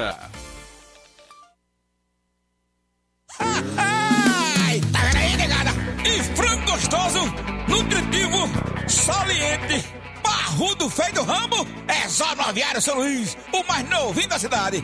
Ai, tá vendo aí, negada? E frango gostoso, nutritivo, saliente, barrudo feio do ramo, é só no Aviário São Luís, o mais novinho da cidade.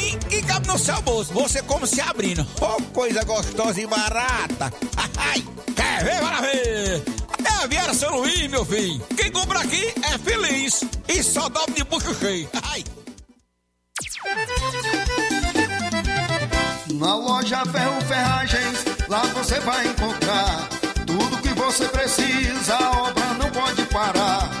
que cabe no seu bolso. Você como se abrindo. Oh, coisa gostosa e barata. Ai, quer ver? Bora ver. É a Viera São Luís, meu filho. Quem compra aqui é feliz. E só dobra de bucho cheio. Ai. Na loja Ferro Ferragens, lá você vai encontrar tudo que você precisa, a obra não pode parar.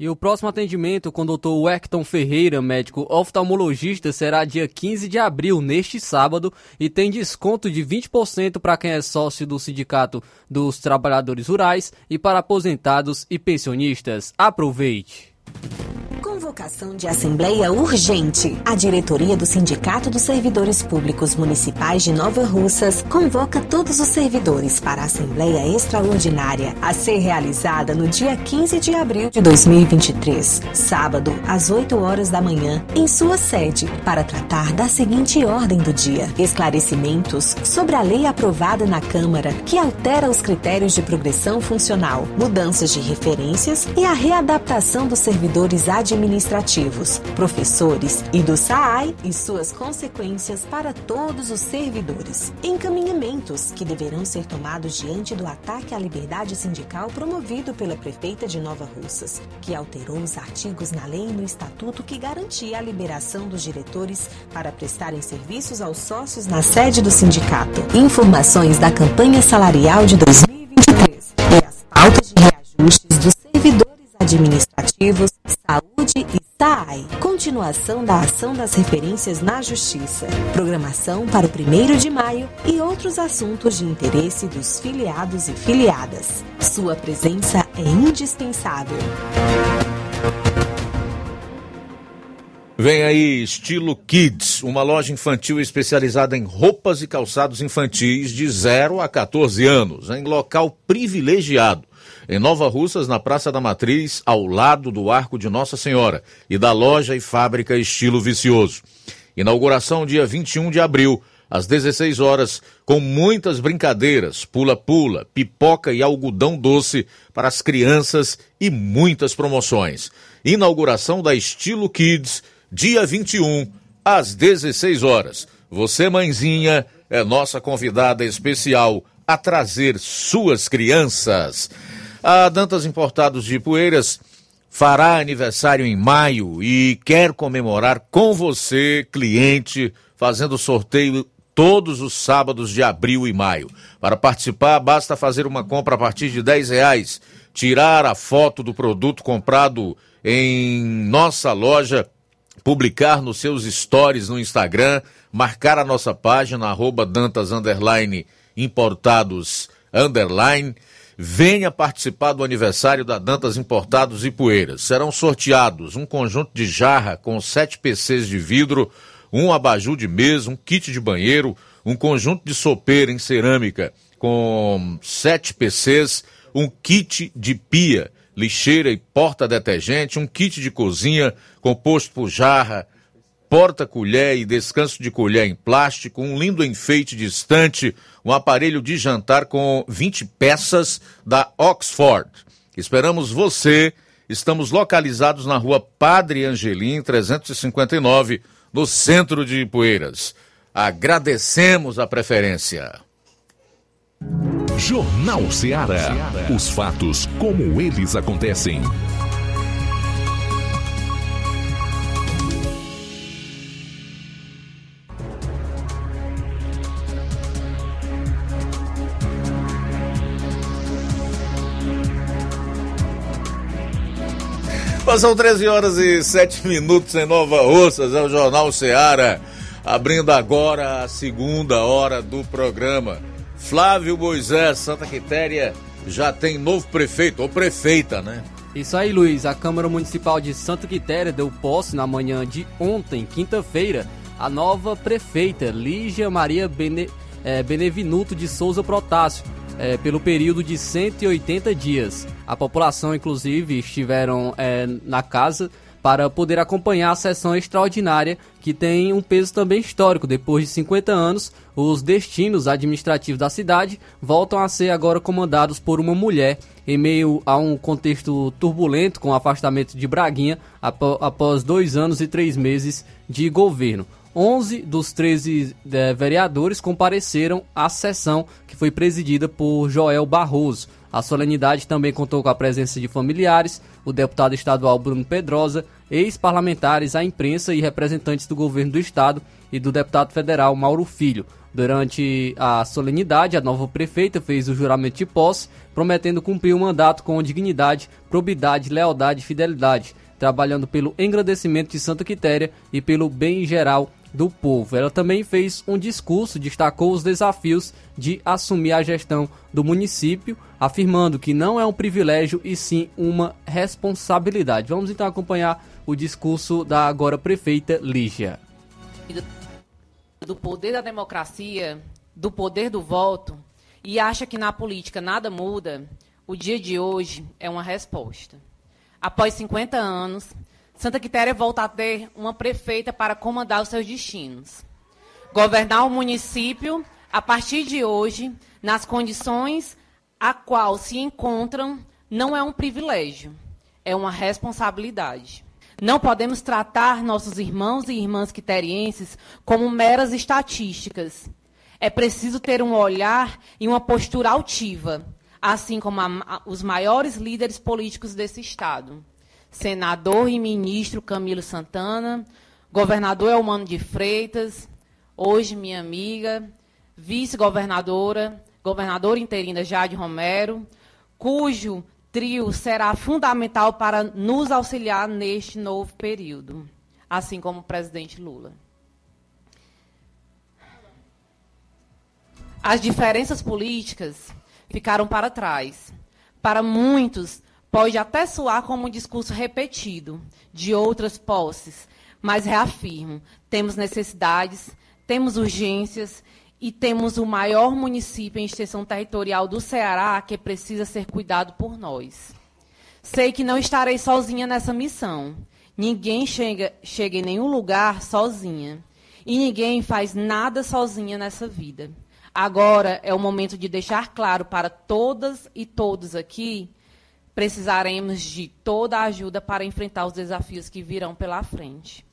E o próximo atendimento com o Dr. Wecton Ferreira, médico oftalmologista, será dia 15 de abril, neste sábado, e tem desconto de 20% para quem é sócio do Sindicato dos Trabalhadores Rurais e para aposentados e pensionistas. Aproveite! Convocação de assembleia urgente. A diretoria do Sindicato dos Servidores Públicos Municipais de Nova Russas convoca todos os servidores para a assembleia extraordinária a ser realizada no dia 15 de abril de 2023, sábado, às 8 horas da manhã, em sua sede, para tratar da seguinte ordem do dia: esclarecimentos sobre a lei aprovada na Câmara que altera os critérios de progressão funcional, mudanças de referências e a readaptação dos servidores administrativos administrativos, professores e do SAAI e suas consequências para todos os servidores. Encaminhamentos que deverão ser tomados diante do ataque à liberdade sindical promovido pela prefeita de Nova Russas, que alterou os artigos na lei e no estatuto que garantia a liberação dos diretores para prestarem serviços aos sócios na sede do sindicato. Informações da campanha salarial de 2023 e as pautas de reajustes dos servidores administrativos, saúde e SAAI. Continuação da ação das referências na Justiça. Programação para o 1 de maio e outros assuntos de interesse dos filiados e filiadas. Sua presença é indispensável. Vem aí Estilo Kids, uma loja infantil especializada em roupas e calçados infantis de 0 a 14 anos, em local privilegiado. Em Nova Russas, na Praça da Matriz, ao lado do Arco de Nossa Senhora e da loja e fábrica Estilo Vicioso. Inauguração dia 21 de abril, às 16 horas, com muitas brincadeiras, pula-pula, pipoca e algodão doce para as crianças e muitas promoções. Inauguração da Estilo Kids, dia 21, às 16 horas. Você, mãezinha, é nossa convidada especial a trazer suas crianças. A Dantas Importados de Poeiras fará aniversário em maio e quer comemorar com você, cliente, fazendo sorteio todos os sábados de abril e maio. Para participar, basta fazer uma compra a partir de 10 reais, tirar a foto do produto comprado em nossa loja publicar nos seus stories no Instagram, marcar a nossa página, arroba Dantas underline, importados underline. Venha participar do aniversário da Dantas Importados e Poeiras. Serão sorteados um conjunto de jarra com sete PCs de vidro, um abajur de mesa, um kit de banheiro, um conjunto de sopeira em cerâmica com sete PCs, um kit de pia lixeira e porta-detergente, um kit de cozinha composto por jarra, porta-colher e descanso de colher em plástico, um lindo enfeite de estante, um aparelho de jantar com 20 peças da Oxford. Esperamos você. Estamos localizados na rua Padre Angelim, 359, no centro de Poeiras. Agradecemos a preferência. Jornal Ceará. Os fatos como eles acontecem. Passam 13 horas e 7 minutos em Nova Russas, é o Jornal Ceará, abrindo agora a segunda hora do programa. Flávio Moisés, Santa Quitéria, já tem novo prefeito, ou prefeita, né? Isso aí, Luiz. A Câmara Municipal de Santa Quitéria deu posse na manhã de ontem, quinta-feira, a nova prefeita, Lígia Maria Bene, é, Benevinuto de Souza Protásio, é, pelo período de 180 dias. A população, inclusive, estiveram é, na casa para poder acompanhar a sessão extraordinária que tem um peso também histórico. Depois de 50 anos, os destinos administrativos da cidade voltam a ser agora comandados por uma mulher em meio a um contexto turbulento com o afastamento de Braguinha após dois anos e três meses de governo. 11 dos 13 é, vereadores compareceram à sessão que foi presidida por Joel Barroso. A solenidade também contou com a presença de familiares, o deputado estadual Bruno Pedrosa, ex-parlamentares, a imprensa e representantes do governo do estado e do deputado federal Mauro Filho. Durante a solenidade, a nova prefeita fez o juramento de posse, prometendo cumprir o mandato com dignidade, probidade, lealdade e fidelidade, trabalhando pelo engrandecimento de Santa Quitéria e pelo bem geral do povo. Ela também fez um discurso, destacou os desafios de assumir a gestão do município, afirmando que não é um privilégio e sim uma responsabilidade. Vamos então acompanhar o discurso da agora prefeita Lígia. Do poder da democracia, do poder do voto, e acha que na política nada muda, o dia de hoje é uma resposta. Após 50 anos, Santa Quitéria volta a ter uma prefeita para comandar os seus destinos. Governar o município, a partir de hoje, nas condições a qual se encontram, não é um privilégio, é uma responsabilidade. Não podemos tratar nossos irmãos e irmãs quiterienses como meras estatísticas. É preciso ter um olhar e uma postura altiva, assim como a, a, os maiores líderes políticos desse Estado. Senador e ministro Camilo Santana, governador Elmano de Freitas, hoje minha amiga, vice-governadora, governadora interina Jade Romero, cujo trio será fundamental para nos auxiliar neste novo período, assim como o presidente Lula. As diferenças políticas ficaram para trás. Para muitos, pode até soar como um discurso repetido de outras posses, mas reafirmo: temos necessidades, temos urgências e temos o maior município em extensão territorial do Ceará que precisa ser cuidado por nós. Sei que não estarei sozinha nessa missão. Ninguém chega, chega em nenhum lugar sozinha. E ninguém faz nada sozinha nessa vida. Agora é o momento de deixar claro para todas e todos aqui precisaremos de toda a ajuda para enfrentar os desafios que virão pela frente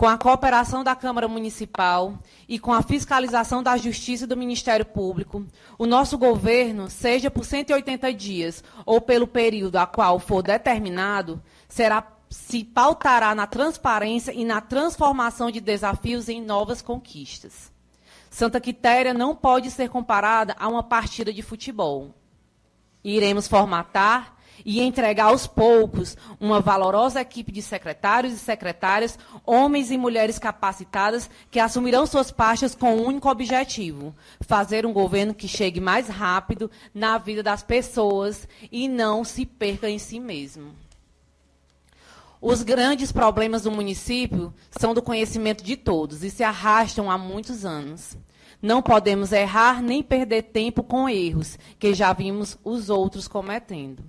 com a cooperação da Câmara Municipal e com a fiscalização da Justiça e do Ministério Público, o nosso governo, seja por 180 dias ou pelo período a qual for determinado, será se pautará na transparência e na transformação de desafios em novas conquistas. Santa Quitéria não pode ser comparada a uma partida de futebol. Iremos formatar e entregar aos poucos uma valorosa equipe de secretários e secretárias, homens e mulheres capacitadas que assumirão suas pastas com um único objetivo: fazer um governo que chegue mais rápido na vida das pessoas e não se perca em si mesmo. Os grandes problemas do município são do conhecimento de todos e se arrastam há muitos anos. Não podemos errar nem perder tempo com erros que já vimos os outros cometendo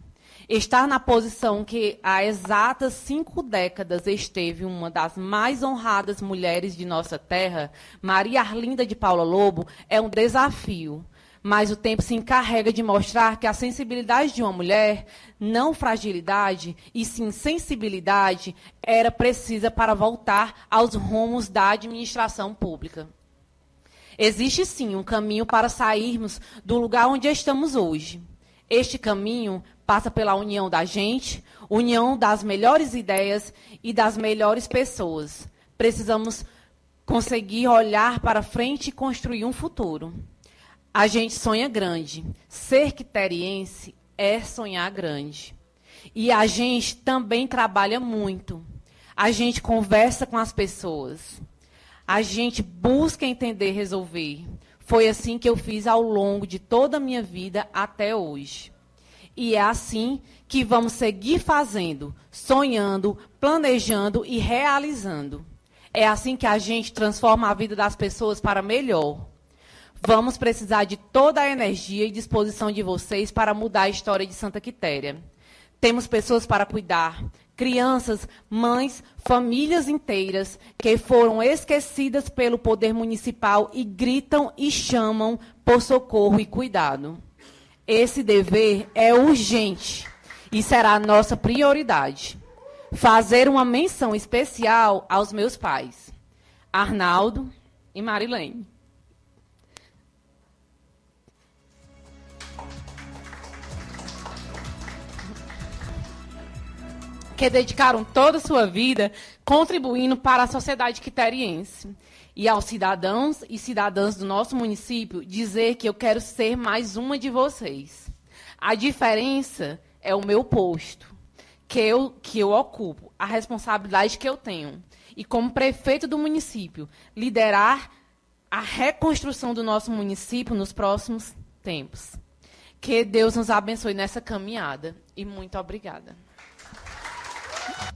estar na posição que há exatas cinco décadas esteve uma das mais honradas mulheres de nossa terra, Maria Arlinda de Paula Lobo, é um desafio. Mas o tempo se encarrega de mostrar que a sensibilidade de uma mulher, não fragilidade, e sim sensibilidade, era precisa para voltar aos rumos da administração pública. Existe sim um caminho para sairmos do lugar onde estamos hoje. Este caminho passa pela união da gente, união das melhores ideias e das melhores pessoas. Precisamos conseguir olhar para frente e construir um futuro. A gente sonha grande. Ser quiteriense é sonhar grande. E a gente também trabalha muito. A gente conversa com as pessoas. A gente busca entender, resolver. Foi assim que eu fiz ao longo de toda a minha vida até hoje. E é assim que vamos seguir fazendo, sonhando, planejando e realizando. É assim que a gente transforma a vida das pessoas para melhor. Vamos precisar de toda a energia e disposição de vocês para mudar a história de Santa Quitéria. Temos pessoas para cuidar, crianças, mães, famílias inteiras que foram esquecidas pelo poder municipal e gritam e chamam por socorro e cuidado. Esse dever é urgente e será a nossa prioridade. Fazer uma menção especial aos meus pais, Arnaldo e Marilene. Que dedicaram toda a sua vida contribuindo para a sociedade quiteriense e aos cidadãos e cidadãs do nosso município dizer que eu quero ser mais uma de vocês. A diferença é o meu posto, que eu, que eu ocupo, a responsabilidade que eu tenho. E como prefeito do município, liderar a reconstrução do nosso município nos próximos tempos. Que Deus nos abençoe nessa caminhada. E muito obrigada.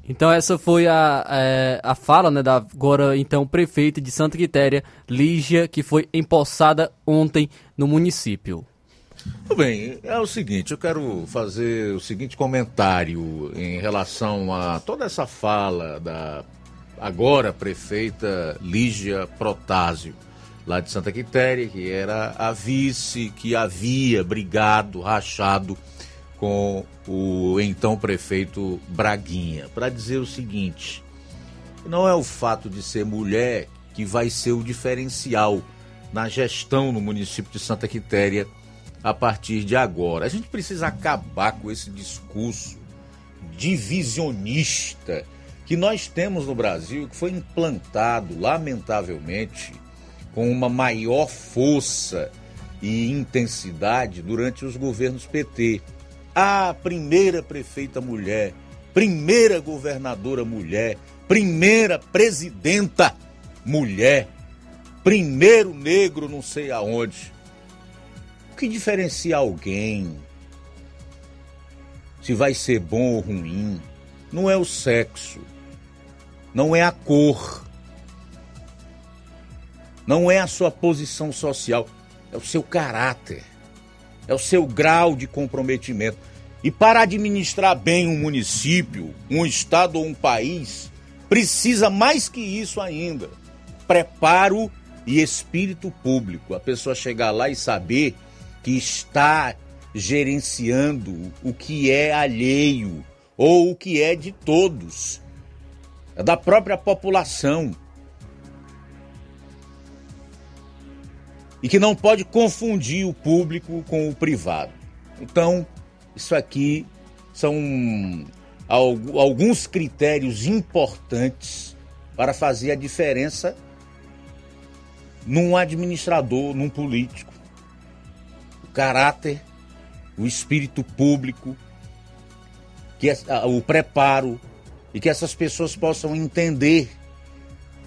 Então essa foi a, é, a fala né, da agora então prefeita de Santa Quitéria, Lígia, que foi empossada ontem no município. Tudo bem, é o seguinte, eu quero fazer o seguinte comentário em relação a toda essa fala da agora prefeita Lígia Protásio, lá de Santa Quitéria, que era a vice que havia brigado, rachado com o então prefeito Braguinha, para dizer o seguinte: não é o fato de ser mulher que vai ser o diferencial na gestão no município de Santa Quitéria a partir de agora. A gente precisa acabar com esse discurso divisionista que nós temos no Brasil, que foi implantado, lamentavelmente, com uma maior força e intensidade durante os governos PT. A primeira prefeita mulher, primeira governadora mulher, primeira presidenta mulher, primeiro negro não sei aonde. O que diferencia alguém? Se vai ser bom ou ruim, não é o sexo, não é a cor, não é a sua posição social, é o seu caráter, é o seu grau de comprometimento. E para administrar bem um município, um estado ou um país, precisa mais que isso ainda: preparo e espírito público. A pessoa chegar lá e saber que está gerenciando o que é alheio ou o que é de todos, é da própria população. E que não pode confundir o público com o privado. Então, isso aqui são alguns critérios importantes para fazer a diferença num administrador, num político. O caráter, o espírito público, que o preparo e que essas pessoas possam entender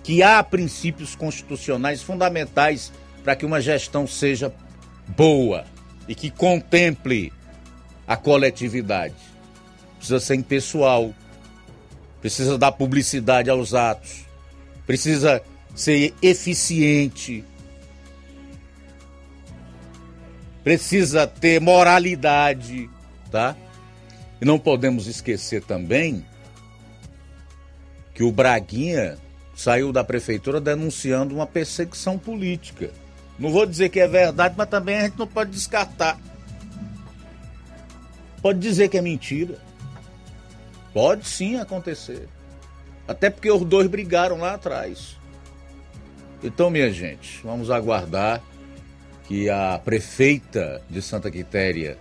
que há princípios constitucionais fundamentais para que uma gestão seja boa e que contemple a coletividade. Precisa ser impessoal, precisa dar publicidade aos atos, precisa ser eficiente, precisa ter moralidade, tá? E não podemos esquecer também que o Braguinha saiu da prefeitura denunciando uma perseguição política. Não vou dizer que é verdade, mas também a gente não pode descartar. Pode dizer que é mentira. Pode sim acontecer. Até porque os dois brigaram lá atrás. Então, minha gente, vamos aguardar que a prefeita de Santa Quitéria,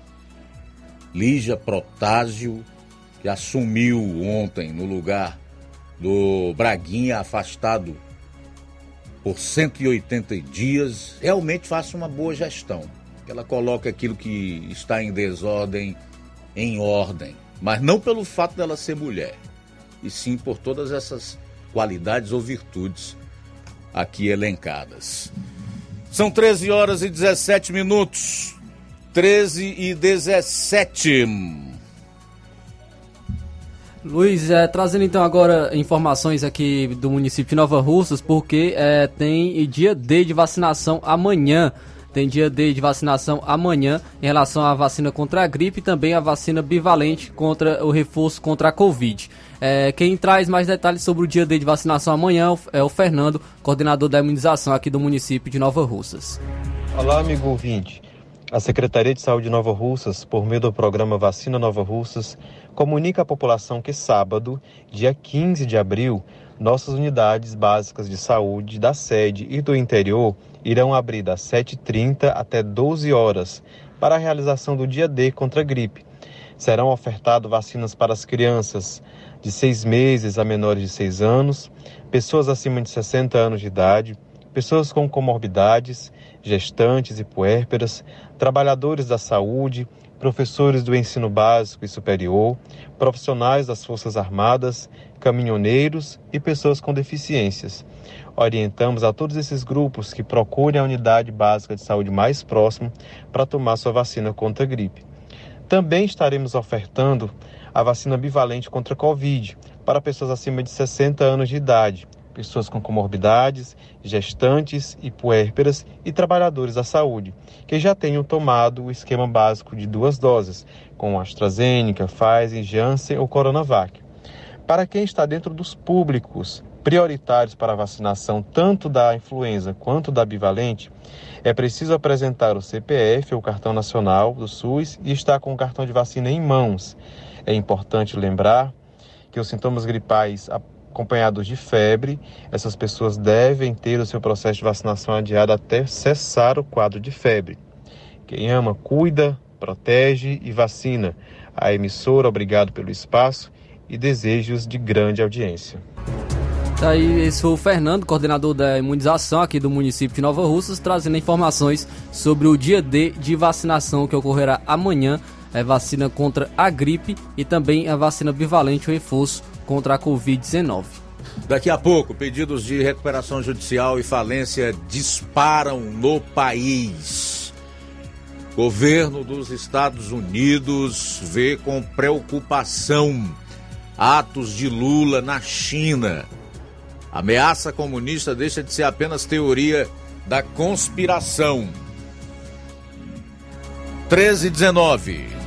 Lígia Protásio, que assumiu ontem no lugar do Braguinha afastado por 180 dias, realmente faça uma boa gestão. Ela coloque aquilo que está em desordem em ordem, mas não pelo fato dela ser mulher, e sim por todas essas qualidades ou virtudes aqui elencadas. São 13 horas e 17 minutos. 13 e 17. Luiz, é, trazendo então agora informações aqui do município de Nova Russas, porque é, tem dia D de vacinação amanhã. Tem dia D de vacinação amanhã em relação à vacina contra a gripe e também a vacina bivalente contra o reforço contra a Covid. É, quem traz mais detalhes sobre o dia D de vacinação amanhã é o Fernando, coordenador da imunização aqui do município de Nova Russas. Olá, amigo ouvinte. A Secretaria de Saúde de Nova Russas, por meio do programa Vacina Nova Russas, comunica à população que sábado, dia 15 de abril, nossas unidades básicas de saúde da sede e do interior irão abrir das 7h30 até 12 horas para a realização do dia D contra a gripe. Serão ofertadas vacinas para as crianças de 6 meses a menores de 6 anos, pessoas acima de 60 anos de idade, pessoas com comorbidades, gestantes e puérperas, trabalhadores da saúde, professores do ensino básico e superior, profissionais das Forças Armadas, caminhoneiros e pessoas com deficiências. Orientamos a todos esses grupos que procurem a unidade básica de saúde mais próxima para tomar sua vacina contra a gripe. Também estaremos ofertando a vacina bivalente contra a Covid para pessoas acima de 60 anos de idade, pessoas com comorbidades, gestantes e puérperas e trabalhadores da saúde, que já tenham tomado o esquema básico de duas doses, com AstraZeneca, Pfizer, Janssen ou Coronavac. Para quem está dentro dos públicos, prioritários para a vacinação tanto da influenza quanto da bivalente, é preciso apresentar o CPF ou cartão nacional do SUS e estar com o cartão de vacina em mãos. É importante lembrar que os sintomas gripais acompanhados de febre, essas pessoas devem ter o seu processo de vacinação adiado até cessar o quadro de febre. Quem ama, cuida, protege e vacina. A emissora, obrigado pelo espaço e desejos de grande audiência. Tá aí, esse foi o Fernando, coordenador da imunização aqui do município de Nova Russas, trazendo informações sobre o dia D de vacinação que ocorrerá amanhã. É vacina contra a gripe e também a vacina bivalente, o reforço contra a Covid-19. Daqui a pouco, pedidos de recuperação judicial e falência disparam no país. Governo dos Estados Unidos vê com preocupação atos de Lula na China. Ameaça comunista deixa de ser apenas teoria da conspiração. 1319.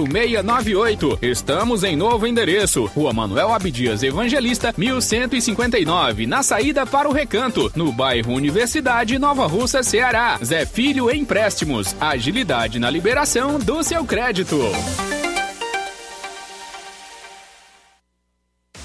981330698. Estamos em novo endereço. Rua Manuel Abdias Evangelista, 1159, na saída para o Recanto, no bairro Universidade, Nova Russa, Ceará. Zé Filho Empréstimos. Agilidade na liberação do seu crédito.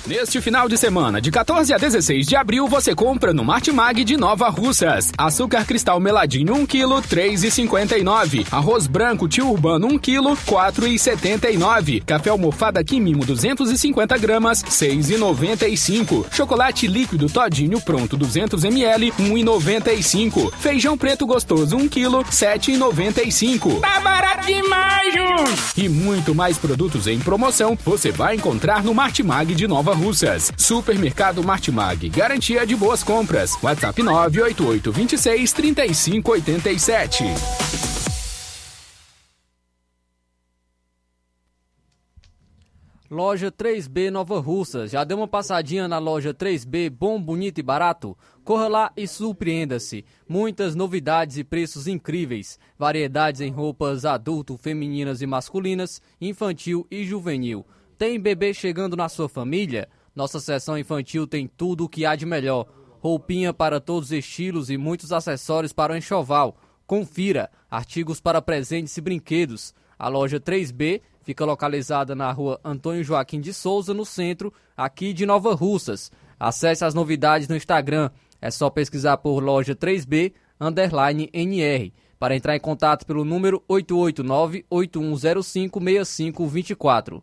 Neste final de semana, de 14 a 16 de abril, você compra no Martimag de Nova Russas. Açúcar cristal meladinho 1 kg, 3,59. Arroz branco tio urbano 1 kg, 4,79. Café almofada Quimimo 250 gramas, 6,95. Chocolate líquido todinho pronto 200 ml, 1,95. Feijão preto gostoso 1 kg, 7,95. Tá barato demais, Jun! E muito mais produtos em promoção você vai encontrar no Martimag de Nova Russas. Supermercado Martimag, garantia de boas compras. WhatsApp 988 26 35 87. Loja 3B Nova Russa. Já deu uma passadinha na loja 3B Bom, Bonito e Barato? Corra lá e surpreenda-se. Muitas novidades e preços incríveis. Variedades em roupas adulto, femininas e masculinas, infantil e juvenil. Tem bebê chegando na sua família? Nossa seção infantil tem tudo o que há de melhor. Roupinha para todos os estilos e muitos acessórios para o enxoval. Confira, artigos para presentes e brinquedos. A loja 3B fica localizada na rua Antônio Joaquim de Souza, no centro, aqui de Nova Russas. Acesse as novidades no Instagram. É só pesquisar por loja 3B underline NR. Para entrar em contato pelo número 889-8105-6524.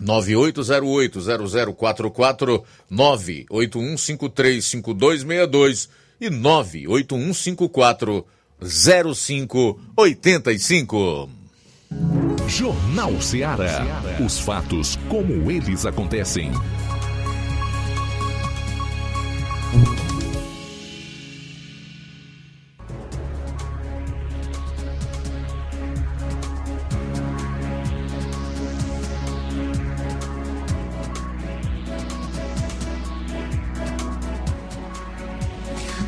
9808-0044, 981535262 e 98154 0585. Jornal Ceará. Os fatos como eles acontecem.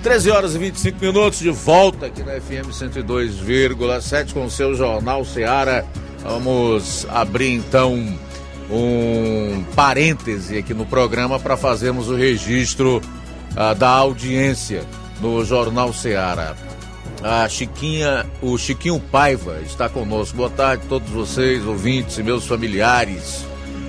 Treze horas e 25 minutos de volta aqui na FM 102,7 com o seu Jornal Seara. Vamos abrir então um parêntese aqui no programa para fazermos o registro uh, da audiência no Jornal Seara. A Chiquinha, o Chiquinho Paiva está conosco. Boa tarde a todos vocês, ouvintes e meus familiares.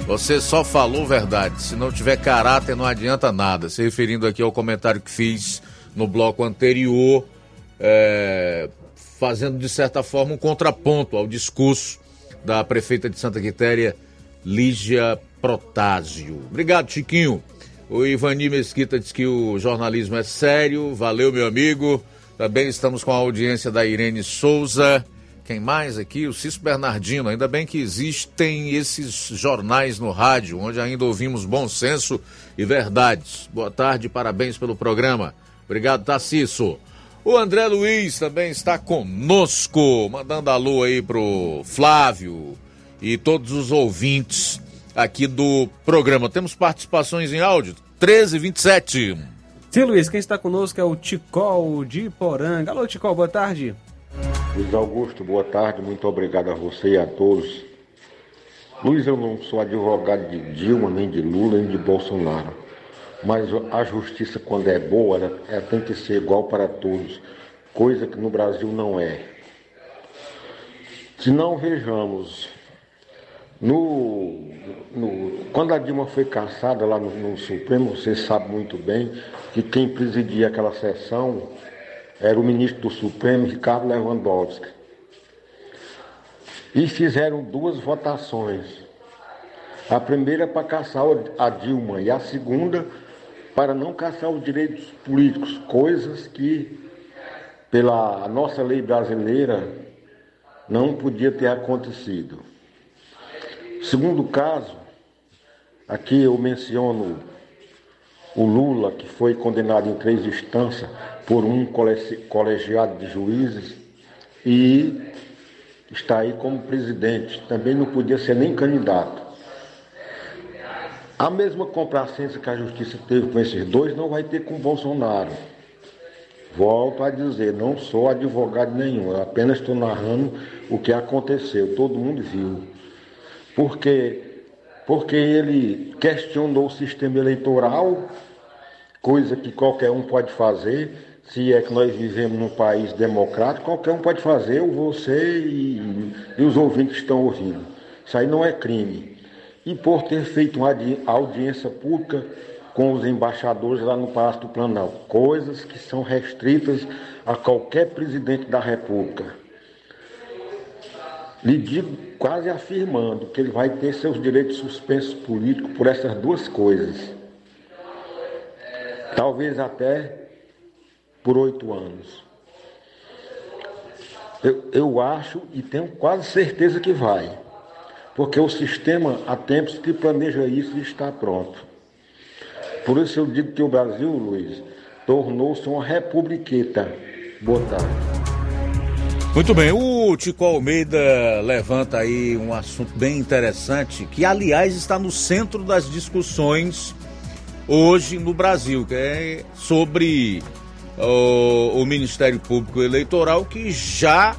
Você só falou verdade. Se não tiver caráter, não adianta nada. Se referindo aqui ao comentário que fiz no bloco anterior, é, fazendo de certa forma um contraponto ao discurso da prefeita de Santa Quitéria, Lígia Protásio. Obrigado, Chiquinho. O Ivani Mesquita diz que o jornalismo é sério. Valeu, meu amigo. Também estamos com a audiência da Irene Souza. Quem mais aqui? O Cício Bernardino. Ainda bem que existem esses jornais no rádio, onde ainda ouvimos bom senso e verdades. Boa tarde, parabéns pelo programa. Obrigado, Tacisso. O André Luiz também está conosco, mandando alô aí pro Flávio e todos os ouvintes aqui do programa. Temos participações em áudio, 1327. Sim, Luiz, quem está conosco é o Ticol de Poranga. Alô, Ticol, boa tarde. Luiz Augusto, boa tarde, muito obrigado a você e a todos. Luiz, eu não sou advogado de Dilma, nem de Lula, nem de Bolsonaro. Mas a justiça, quando é boa, ela, ela tem que ser igual para todos, coisa que no Brasil não é. Se não vejamos, no, no, quando a Dilma foi caçada lá no, no, Supremo, você sabe muito bem que quem presidia aquela sessão era o ministro do Supremo, Ricardo Lewandowski. E fizeram duas votações. A primeira para caçar a Dilma e a segunda para não caçar os direitos políticos, coisas que, pela nossa lei brasileira, não podia ter acontecido. Segundo caso, aqui eu menciono o Lula, que foi condenado em três instâncias por um colegiado de juízes e está aí como presidente. Também não podia ser nem candidato. A mesma complacência que a justiça teve com esses dois não vai ter com Bolsonaro. Volto a dizer, não sou advogado nenhum, eu apenas estou narrando o que aconteceu, todo mundo viu. Porque, porque ele questionou o sistema eleitoral, coisa que qualquer um pode fazer, se é que nós vivemos num país democrático, qualquer um pode fazer, você e, e os ouvintes estão ouvindo. Isso aí não é crime e por ter feito uma audiência pública com os embaixadores lá no Palácio do Planalto, coisas que são restritas a qualquer presidente da República. lhe digo quase afirmando que ele vai ter seus direitos suspensos políticos por essas duas coisas. Talvez até por oito anos. Eu, eu acho e tenho quase certeza que vai, porque o sistema há tempos que planeja isso e está pronto. Por isso eu digo que o Brasil, Luiz, tornou-se uma republiqueta. Boa tarde. Muito bem, o Tico Almeida levanta aí um assunto bem interessante, que aliás está no centro das discussões hoje no Brasil, que é sobre o, o Ministério Público Eleitoral que já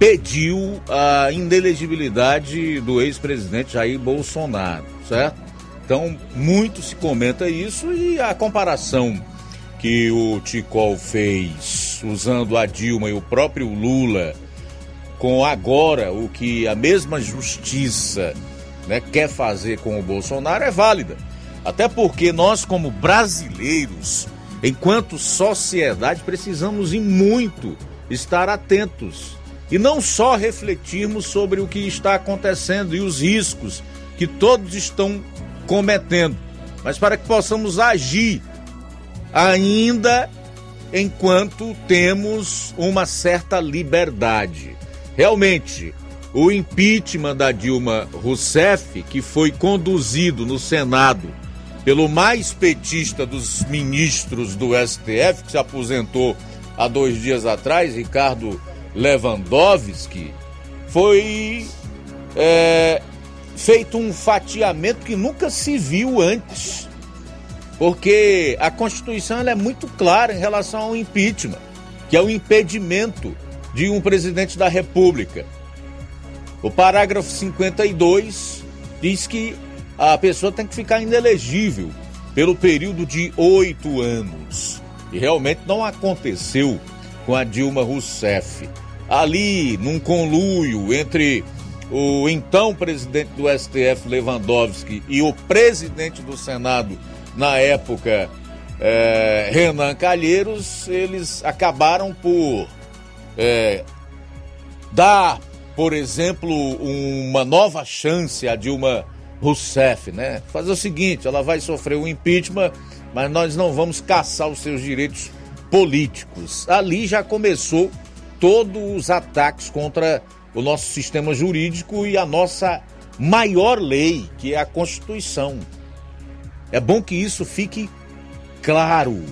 pediu a inelegibilidade do ex-presidente Jair Bolsonaro, certo? Então, muito se comenta isso e a comparação que o Ticol fez usando a Dilma e o próprio Lula com agora o que a mesma justiça né, quer fazer com o Bolsonaro é válida. Até porque nós, como brasileiros, enquanto sociedade, precisamos e muito estar atentos e não só refletirmos sobre o que está acontecendo e os riscos que todos estão cometendo, mas para que possamos agir ainda enquanto temos uma certa liberdade. Realmente, o impeachment da Dilma Rousseff, que foi conduzido no Senado pelo mais petista dos ministros do STF, que se aposentou há dois dias atrás, Ricardo Lewandowski, foi é, feito um fatiamento que nunca se viu antes porque a Constituição é muito clara em relação ao impeachment, que é o impedimento de um presidente da República. O parágrafo 52 diz que a pessoa tem que ficar inelegível pelo período de oito anos. E realmente não aconteceu com a Dilma Rousseff. Ali, num conluio entre o então presidente do STF, Lewandowski, e o presidente do Senado, na época, é, Renan Calheiros, eles acabaram por é, dar, por exemplo, uma nova chance a Dilma Rousseff, né? Fazer o seguinte, ela vai sofrer um impeachment, mas nós não vamos caçar os seus direitos políticos. Ali já começou todos os ataques contra o nosso sistema jurídico e a nossa maior lei, que é a Constituição. É bom que isso fique claro.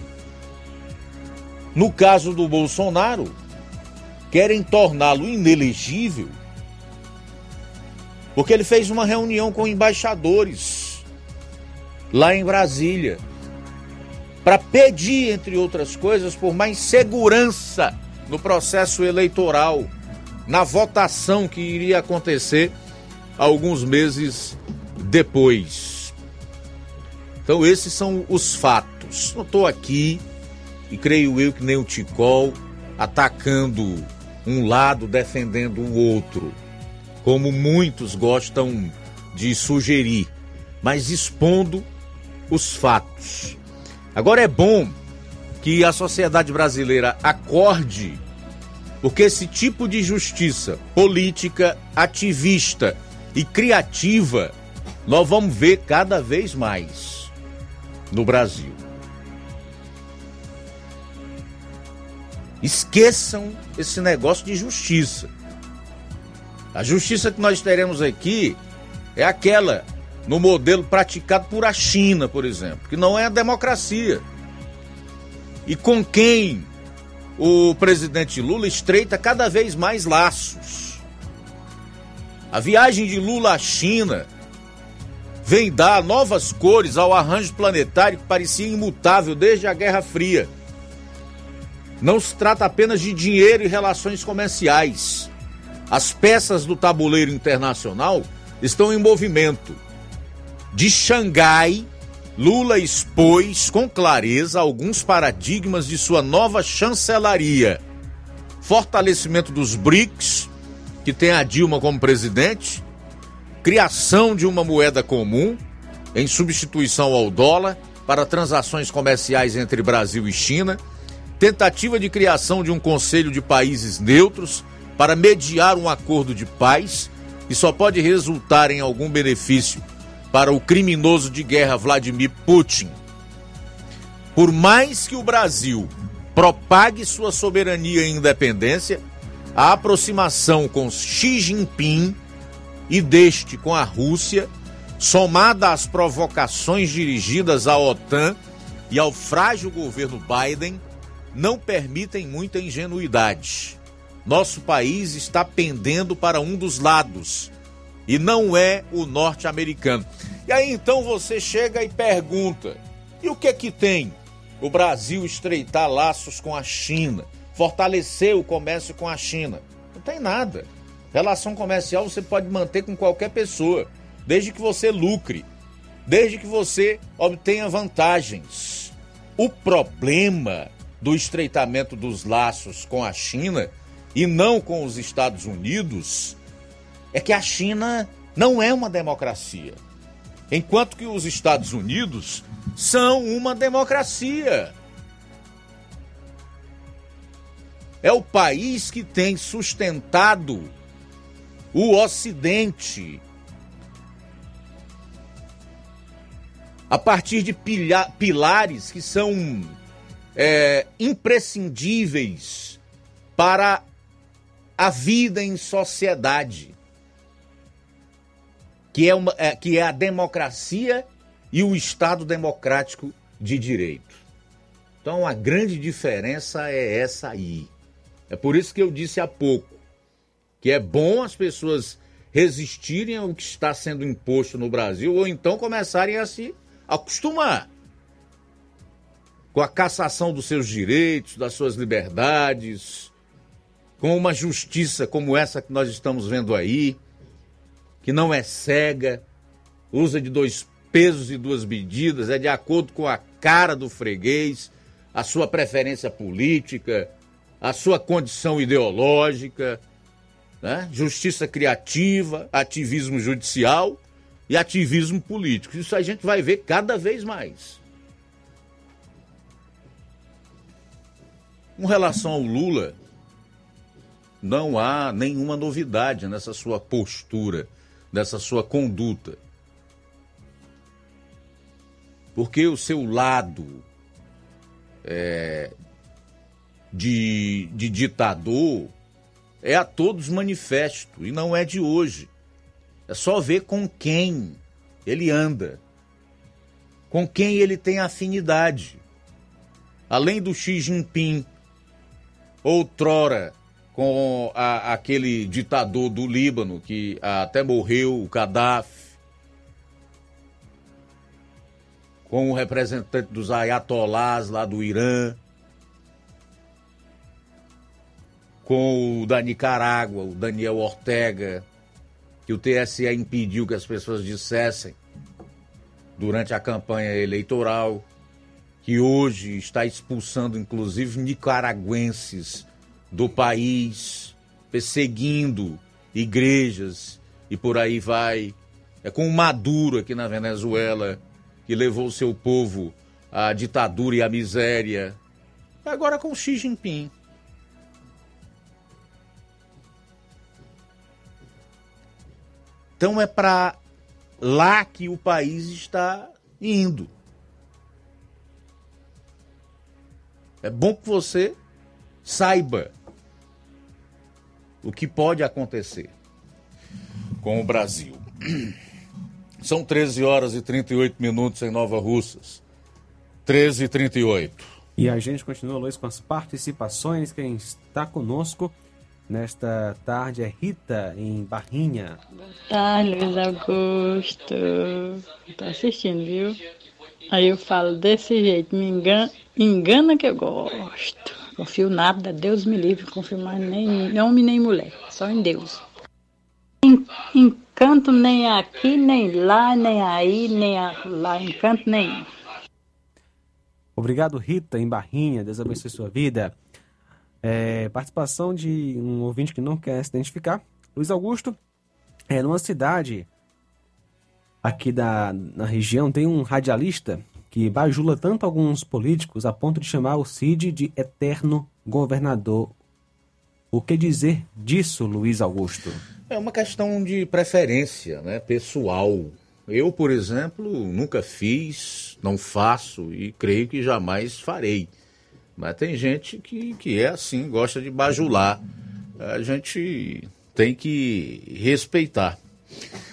No caso do Bolsonaro, querem torná-lo inelegível porque ele fez uma reunião com embaixadores lá em Brasília para pedir, entre outras coisas, por mais segurança no processo eleitoral, na votação que iria acontecer alguns meses depois. Então esses são os fatos. Não estou aqui, e creio eu que nem o Ticol, atacando um lado, defendendo o outro, como muitos gostam de sugerir, mas expondo os fatos. Agora é bom que a sociedade brasileira acorde, porque esse tipo de justiça política, ativista e criativa nós vamos ver cada vez mais no Brasil. Esqueçam esse negócio de justiça. A justiça que nós teremos aqui é aquela no modelo praticado por a China, por exemplo, que não é a democracia. E com quem o presidente Lula estreita cada vez mais laços. A viagem de Lula à China vem dar novas cores ao arranjo planetário que parecia imutável desde a Guerra Fria. Não se trata apenas de dinheiro e relações comerciais. As peças do tabuleiro internacional estão em movimento. De Xangai, Lula expôs com clareza alguns paradigmas de sua nova chancelaria. Fortalecimento dos BRICS, que tem a Dilma como presidente, criação de uma moeda comum em substituição ao dólar para transações comerciais entre Brasil e China, tentativa de criação de um conselho de países neutros para mediar um acordo de paz que só pode resultar em algum benefício para o criminoso de guerra Vladimir Putin. Por mais que o Brasil propague sua soberania e independência, a aproximação com Xi Jinping e deste com a Rússia, somada às provocações dirigidas à OTAN e ao frágil governo Biden, não permitem muita ingenuidade. Nosso país está pendendo para um dos lados e não é o norte-americano. E aí então você chega e pergunta: e o que é que tem o Brasil estreitar laços com a China, fortalecer o comércio com a China? Não tem nada. Relação comercial você pode manter com qualquer pessoa, desde que você lucre, desde que você obtenha vantagens. O problema do estreitamento dos laços com a China e não com os Estados Unidos é que a China não é uma democracia. Enquanto que os Estados Unidos são uma democracia. É o país que tem sustentado o Ocidente a partir de pilha, pilares que são é, imprescindíveis para a vida em sociedade, que é, uma, é, que é a democracia e o Estado democrático de direito. Então a grande diferença é essa aí. É por isso que eu disse há pouco que é bom as pessoas resistirem ao que está sendo imposto no Brasil ou então começarem a se acostumar com a cassação dos seus direitos, das suas liberdades, com uma justiça como essa que nós estamos vendo aí, que não é cega, usa de dois pesos e duas medidas, é de acordo com a cara do freguês, a sua preferência política, a sua condição ideológica, né? justiça criativa, ativismo judicial e ativismo político. Isso a gente vai ver cada vez mais. Com relação ao Lula, não há nenhuma novidade nessa sua postura, nessa sua conduta. Porque o seu lado é, de, de ditador é a todos manifesto e não é de hoje. É só ver com quem ele anda, com quem ele tem afinidade. Além do Xi Jinping, outrora com a, aquele ditador do Líbano que até morreu, o Gaddafi, com o representante dos ayatolás lá do Irã, com o da Nicarágua, o Daniel Ortega, que o TSE impediu que as pessoas dissessem durante a campanha eleitoral, que hoje está expulsando inclusive nicaragüenses do país, perseguindo igrejas e por aí vai. É com o Maduro aqui na Venezuela, que levou o seu povo à ditadura e à miséria. Agora com Xi Jinping. Então é para lá que o país está indo. É bom que você saiba o que pode acontecer com o Brasil. São 13 horas e 38 minutos em Nova Russas. 13 e 38. E a gente continua, Luiz, com as participações. Quem está conosco nesta tarde é Rita, em Barrinha. Boa tarde, Luiz Augusto. Tô assistindo, viu? Aí eu falo desse jeito, me engana, engana que eu gosto. Confio nada, Deus me livre, confio mais nem homem nem mulher, só em Deus. Encanto nem aqui, nem lá, nem aí, nem lá, encanto nenhum. Obrigado, Rita, em Barrinha, Deus abençoe sua vida. É, participação de um ouvinte que não quer se identificar. Luiz Augusto, é numa cidade aqui da, na região, tem um radialista que bajula tanto alguns políticos a ponto de chamar o Cid de eterno governador O que dizer disso, Luiz Augusto? É uma questão de preferência, né, pessoal. Eu, por exemplo, nunca fiz, não faço e creio que jamais farei. Mas tem gente que, que é assim, gosta de bajular. A gente tem que respeitar.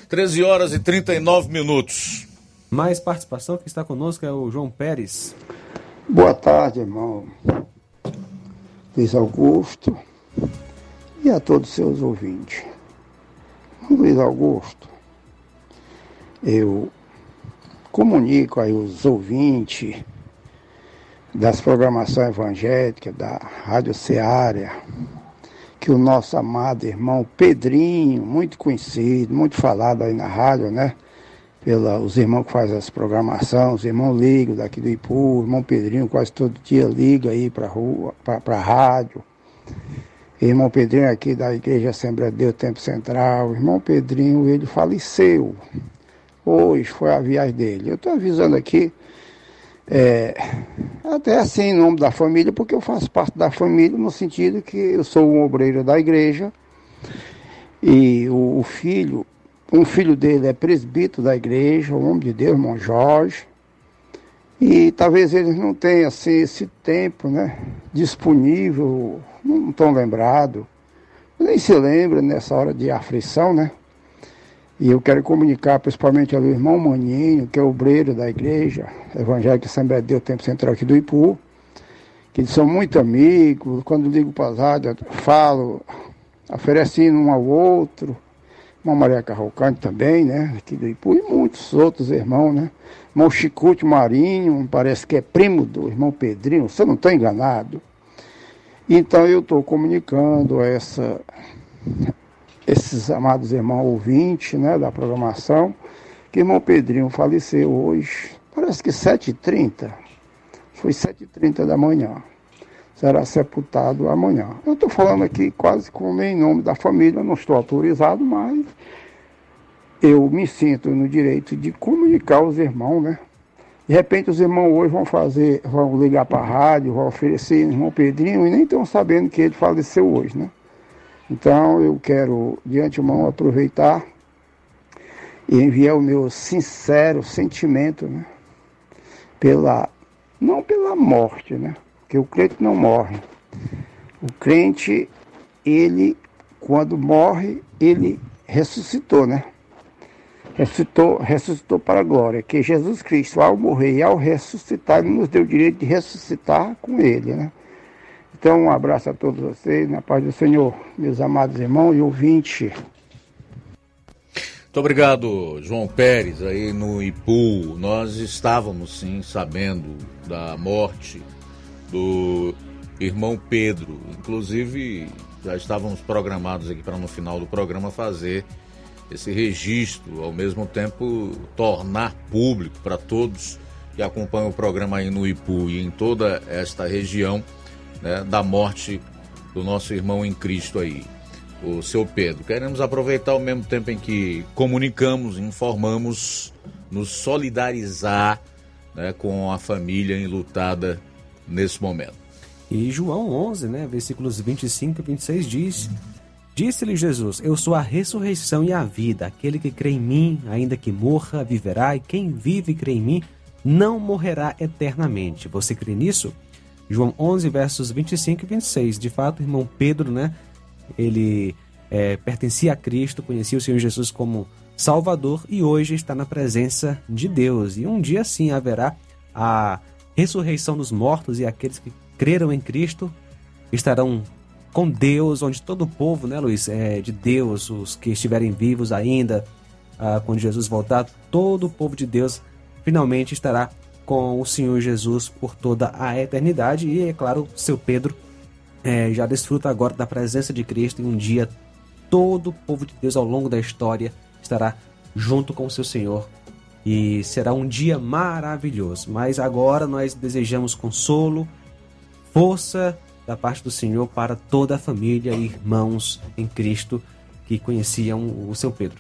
13 horas e 39 minutos. Mais participação que está conosco é o João Pérez. Boa tarde, irmão. Luiz Augusto e a todos os seus ouvintes. Luiz Augusto, eu comunico aí os ouvintes das programações evangélicas da Rádio Ceará, que o nosso amado irmão Pedrinho, muito conhecido, muito falado aí na rádio, né? Pelos irmãos que fazem as programações, os irmãos ligam daqui do Ipu, o irmão Pedrinho quase todo dia liga aí para rua, para rádio. Irmão Pedrinho aqui da Igreja Assembleia de Deus Tempo Central. Irmão Pedrinho, ele faleceu. Hoje foi a viagem dele. Eu estou avisando aqui, é, até assim, em nome da família, porque eu faço parte da família, no sentido que eu sou um obreiro da igreja. E o, o filho, um filho dele é presbítero da igreja, o homem de Deus, irmão Jorge. E talvez eles não tenham assim, esse tempo né, disponível, não estão lembrados, nem se lembra nessa hora de aflição, né? E eu quero comunicar principalmente ao irmão Maninho, que é obreiro da igreja evangélica Assembleia de Deus Tempo Central aqui do Ipu, que eles são muito amigos, quando ligo para as rádios, falo, oferecendo um ao outro, irmão Maria Carrocante também, né, aqui do Ipu, e muitos outros irmãos, né, irmão Chicute Marinho, parece que é primo do irmão Pedrinho, se eu não estou enganado. Então eu estou comunicando essa esses amados irmãos ouvintes né, da programação, que irmão Pedrinho faleceu hoje, parece que 7h30, foi 7h30 da manhã, será sepultado amanhã. Eu estou falando aqui quase como em nome da família, não estou autorizado, mas eu me sinto no direito de comunicar aos irmãos, né? De repente os irmãos hoje vão fazer, vão ligar para a rádio, vão oferecer irmão Pedrinho e nem estão sabendo que ele faleceu hoje, né? Então eu quero, de antemão, aproveitar e enviar o meu sincero sentimento, né? Pela, não pela morte, né? Porque o crente não morre. O crente, ele, quando morre, ele ressuscitou, né? Ressuscitou, ressuscitou para a glória. Que Jesus Cristo, ao morrer e ao ressuscitar, ele nos deu o direito de ressuscitar com ele, né? Então, um abraço a todos vocês, na paz do Senhor, meus amados irmãos e ouvintes. Muito obrigado, João Pérez, aí no Ipu. Nós estávamos, sim, sabendo da morte do irmão Pedro. Inclusive, já estávamos programados aqui para no final do programa fazer esse registro, ao mesmo tempo tornar público para todos que acompanham o programa aí no Ipu e em toda esta região né, da morte do nosso irmão em Cristo aí, o seu Pedro. Queremos aproveitar o mesmo tempo em que comunicamos, informamos, nos solidarizar né, com a família enlutada nesse momento. E João 11, né, versículos 25 e 26 diz: Disse-lhe Jesus: Eu sou a ressurreição e a vida. Aquele que crê em mim, ainda que morra, viverá, e quem vive e crê em mim, não morrerá eternamente. Você crê nisso? João 11, versos 25 e 26. De fato, irmão Pedro, né? Ele é, pertencia a Cristo, conhecia o Senhor Jesus como Salvador e hoje está na presença de Deus. E um dia sim haverá a ressurreição dos mortos e aqueles que creram em Cristo estarão com Deus, onde todo o povo, né, Luiz, é de Deus, os que estiverem vivos ainda, ah, quando Jesus voltar, todo o povo de Deus finalmente estará com o Senhor Jesus por toda a eternidade. E, é claro, seu Pedro é, já desfruta agora da presença de Cristo e um dia todo o povo de Deus ao longo da história estará junto com o seu Senhor. E será um dia maravilhoso. Mas agora nós desejamos consolo, força da parte do Senhor para toda a família e irmãos em Cristo que conheciam o seu Pedro.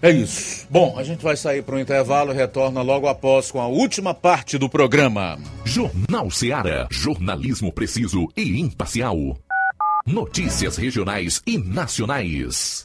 É isso. Bom, a gente vai sair para o intervalo e retorna logo após com a última parte do programa. Jornal Seara. Jornalismo preciso e imparcial. Notícias regionais e nacionais.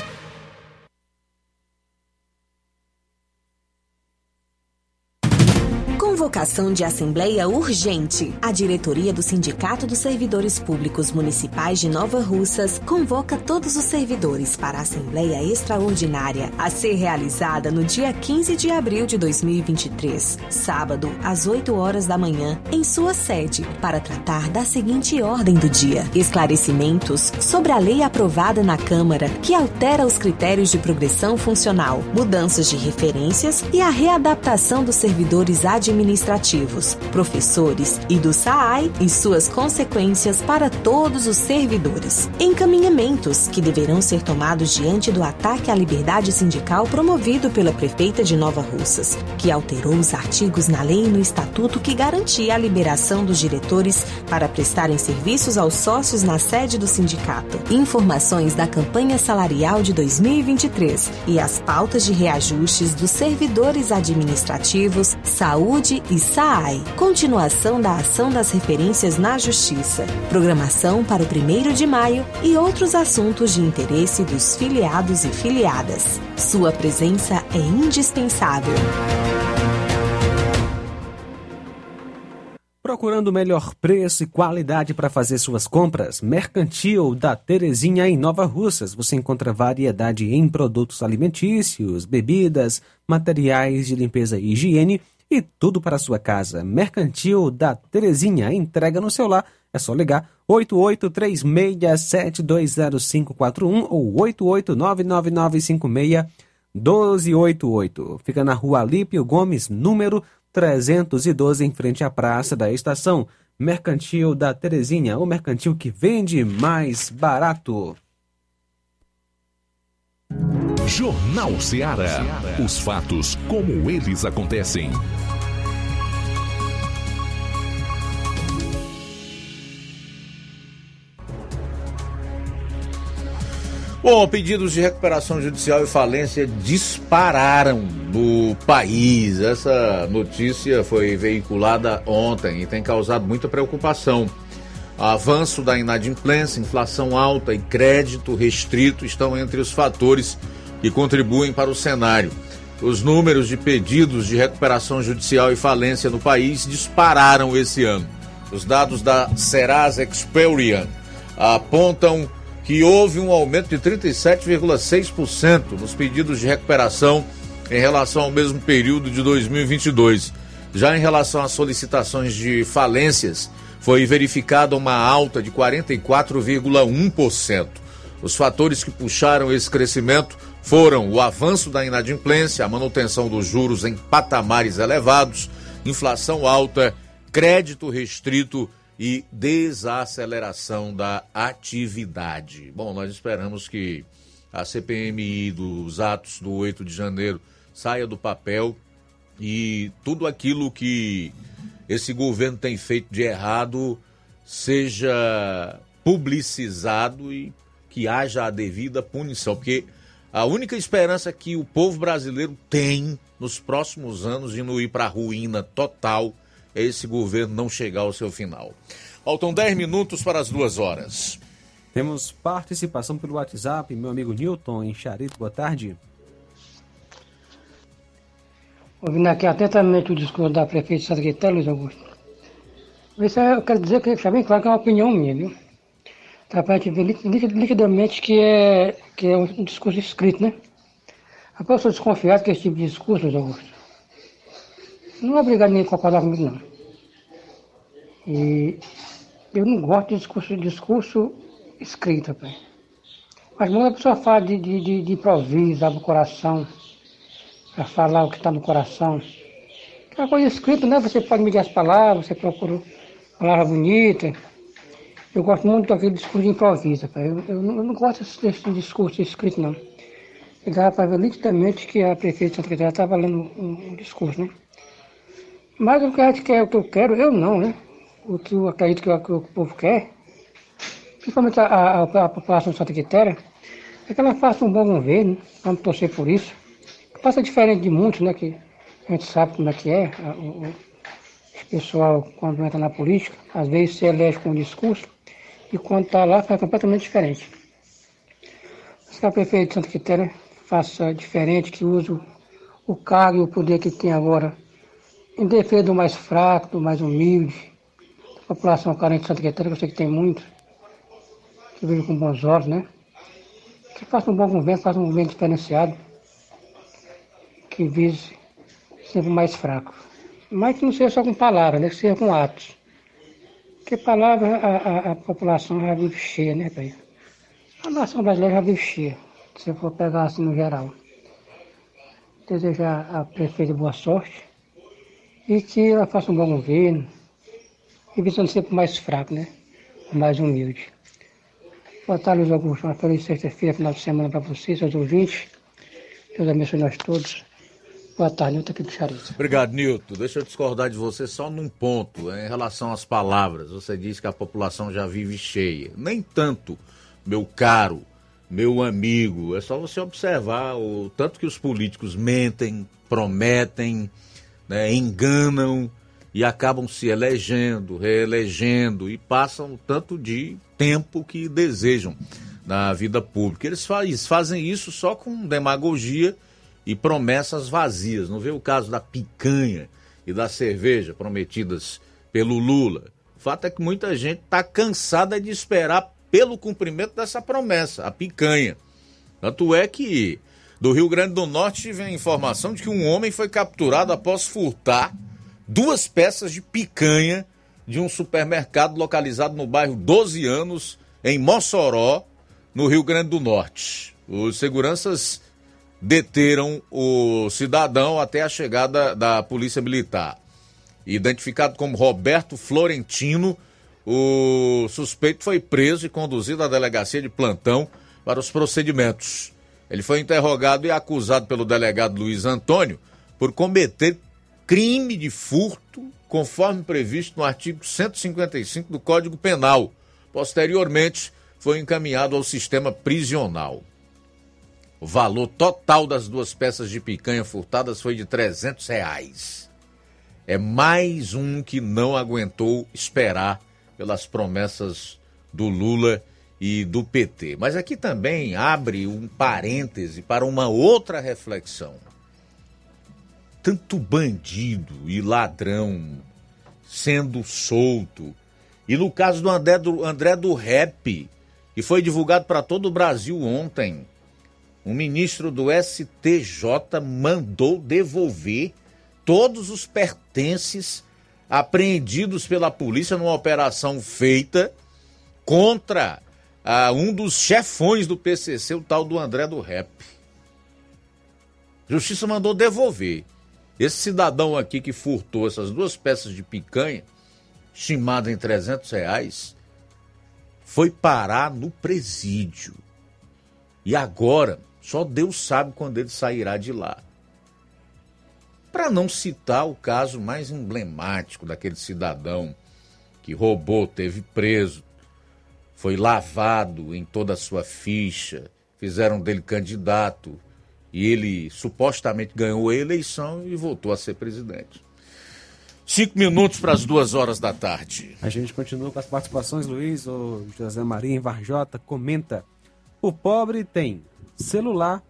Convocação de Assembleia Urgente. A diretoria do Sindicato dos Servidores Públicos Municipais de Nova Russas convoca todos os servidores para a Assembleia Extraordinária a ser realizada no dia 15 de abril de 2023, sábado, às 8 horas da manhã, em sua sede, para tratar da seguinte ordem do dia: esclarecimentos sobre a lei aprovada na Câmara que altera os critérios de progressão funcional, mudanças de referências e a readaptação dos servidores administrativos, professores e do SAAI e suas consequências para todos os servidores. Encaminhamentos que deverão ser tomados diante do ataque à liberdade sindical promovido pela prefeita de Nova Russas, que alterou os artigos na lei e no estatuto que garantia a liberação dos diretores para prestarem serviços aos sócios na sede do sindicato. Informações da campanha salarial de 2023 e as pautas de reajustes dos servidores administrativos, saúde e SAAI. Continuação da ação das referências na Justiça. Programação para o 1 de maio e outros assuntos de interesse dos filiados e filiadas. Sua presença é indispensável. Procurando melhor preço e qualidade para fazer suas compras? Mercantil da Terezinha em Nova Russas. Você encontra variedade em produtos alimentícios, bebidas, materiais de limpeza e higiene e tudo para sua casa. Mercantil da Terezinha. Entrega no celular. É só ligar 8836720541 ou 88999561288. Fica na rua Alípio Gomes, número 312, em frente à Praça da Estação. Mercantil da Terezinha, o mercantil que vende mais barato. Jornal Ceará. Os fatos como eles acontecem. Bom, pedidos de recuperação judicial e falência dispararam no país. Essa notícia foi veiculada ontem e tem causado muita preocupação. Avanço da inadimplência, inflação alta e crédito restrito estão entre os fatores contribuem para o cenário. Os números de pedidos de recuperação judicial e falência no país dispararam esse ano. Os dados da Serasa Experian apontam que houve um aumento de 37,6% nos pedidos de recuperação em relação ao mesmo período de 2022. Já em relação às solicitações de falências, foi verificada uma alta de 44,1%. Os fatores que puxaram esse crescimento foram o avanço da inadimplência, a manutenção dos juros em patamares elevados, inflação alta, crédito restrito e desaceleração da atividade. Bom, nós esperamos que a CPMI dos atos do 8 de janeiro saia do papel e tudo aquilo que esse governo tem feito de errado seja publicizado e que haja a devida punição, porque a única esperança que o povo brasileiro tem nos próximos anos de não ir para a ruína total é esse governo não chegar ao seu final. Faltam 10 minutos para as duas horas. Temos participação pelo WhatsApp, meu amigo Newton em Charito, boa tarde. Ouvindo aqui atentamente o discurso da prefeita de Santa Quitéria, Luiz Augusto. Isso eu quero dizer que está bem claro que é uma opinião minha, viu? Para gente ver liquidamente que é, que é um discurso escrito, né? Agora eu sou desconfiado que esse tipo de discurso, Luiz Augusto, não é obrigado nem a concordar comigo, não. E eu não gosto de discurso, discurso escrito, pai. Mas quando a pessoa fala de, de, de, de improviso, abre o coração, para falar o que está no coração. Aquela coisa escrita, né? Você pode medir as palavras, você procura palavra bonita. Eu gosto muito daquele discurso de improviso, pai. Eu, eu, eu não gosto desse, discurso escrito, não. Eu dava para ver nitidamente que a prefeita de Santa Catarina estava lendo um, um discurso, né? Mas o que a gente quer, o que eu quero, eu não, né? O que eu acredito que, o, que o povo quer, principalmente a, a, a população de Santa Quitéria, é que ela faça um bom governo, vamos torcer por isso. Que faça diferente de muitos, né? Que a gente sabe como é que é. O, o pessoal, quando entra na política, às vezes se elege com um discurso e quando está lá faz completamente diferente. Que a prefeita de Santa Quitéria faça diferente, que use o, cargo e o poder que tem agora em defesa do mais fraco, do mais humilde, da população carente de Santa Catarina, que eu sei que tem muito, que vive com bons olhos, né? Que faça um bom governo, faça um governo diferenciado, que vise sempre mais fraco. Mas que não seja só com palavras, né? Que seja com atos. Porque palavras a, a, a população já vive cheia, né, pai? A nação brasileira já vive cheia, se for pegar assim no geral. Desejar a prefeita boa sorte e que ela faça um bom governo, e visando sempre mais fraco, né? Mais humilde. Boa tarde, Luiz Augusto. Uma feliz sexta-feira, final de semana para vocês, seus ouvintes. Deus abençoe nós todos. Boa tarde, Nilton aqui do Charito. Obrigado, Nilton. Deixa eu discordar de você só num ponto, em relação às palavras. Você diz que a população já vive cheia. Nem tanto, meu caro, meu amigo. É só você observar o tanto que os políticos mentem, prometem, né, enganam e acabam se elegendo, reelegendo e passam tanto de tempo que desejam na vida pública. Eles fazem isso só com demagogia e promessas vazias. Não vê o caso da picanha e da cerveja prometidas pelo Lula. O fato é que muita gente está cansada de esperar pelo cumprimento dessa promessa, a picanha. Tanto é que do Rio Grande do Norte tive a informação de que um homem foi capturado após furtar duas peças de picanha de um supermercado localizado no bairro 12 Anos, em Mossoró, no Rio Grande do Norte. Os seguranças deteram o cidadão até a chegada da Polícia Militar. Identificado como Roberto Florentino, o suspeito foi preso e conduzido à delegacia de plantão para os procedimentos. Ele foi interrogado e acusado pelo delegado Luiz Antônio por cometer crime de furto, conforme previsto no artigo 155 do Código Penal. Posteriormente, foi encaminhado ao sistema prisional. O valor total das duas peças de picanha furtadas foi de 300 reais. É mais um que não aguentou esperar pelas promessas do Lula e do PT. Mas aqui também abre um parêntese para uma outra reflexão. Tanto bandido e ladrão sendo solto. E no caso do André do, André do Rap, que foi divulgado para todo o Brasil ontem, um ministro do STJ mandou devolver todos os pertences apreendidos pela polícia numa operação feita contra ah, um dos chefões do PCC, o tal do André do Rep. Justiça mandou devolver. Esse cidadão aqui que furtou essas duas peças de picanha, estimada em 300 reais, foi parar no presídio. E agora só Deus sabe quando ele sairá de lá. Para não citar o caso mais emblemático daquele cidadão que roubou, teve preso, foi lavado em toda a sua ficha, fizeram dele candidato e ele supostamente ganhou a eleição e voltou a ser presidente. Cinco minutos para as duas horas da tarde. A gente continua com as participações, Luiz. O José Maria em Varjota comenta: o pobre tem celular,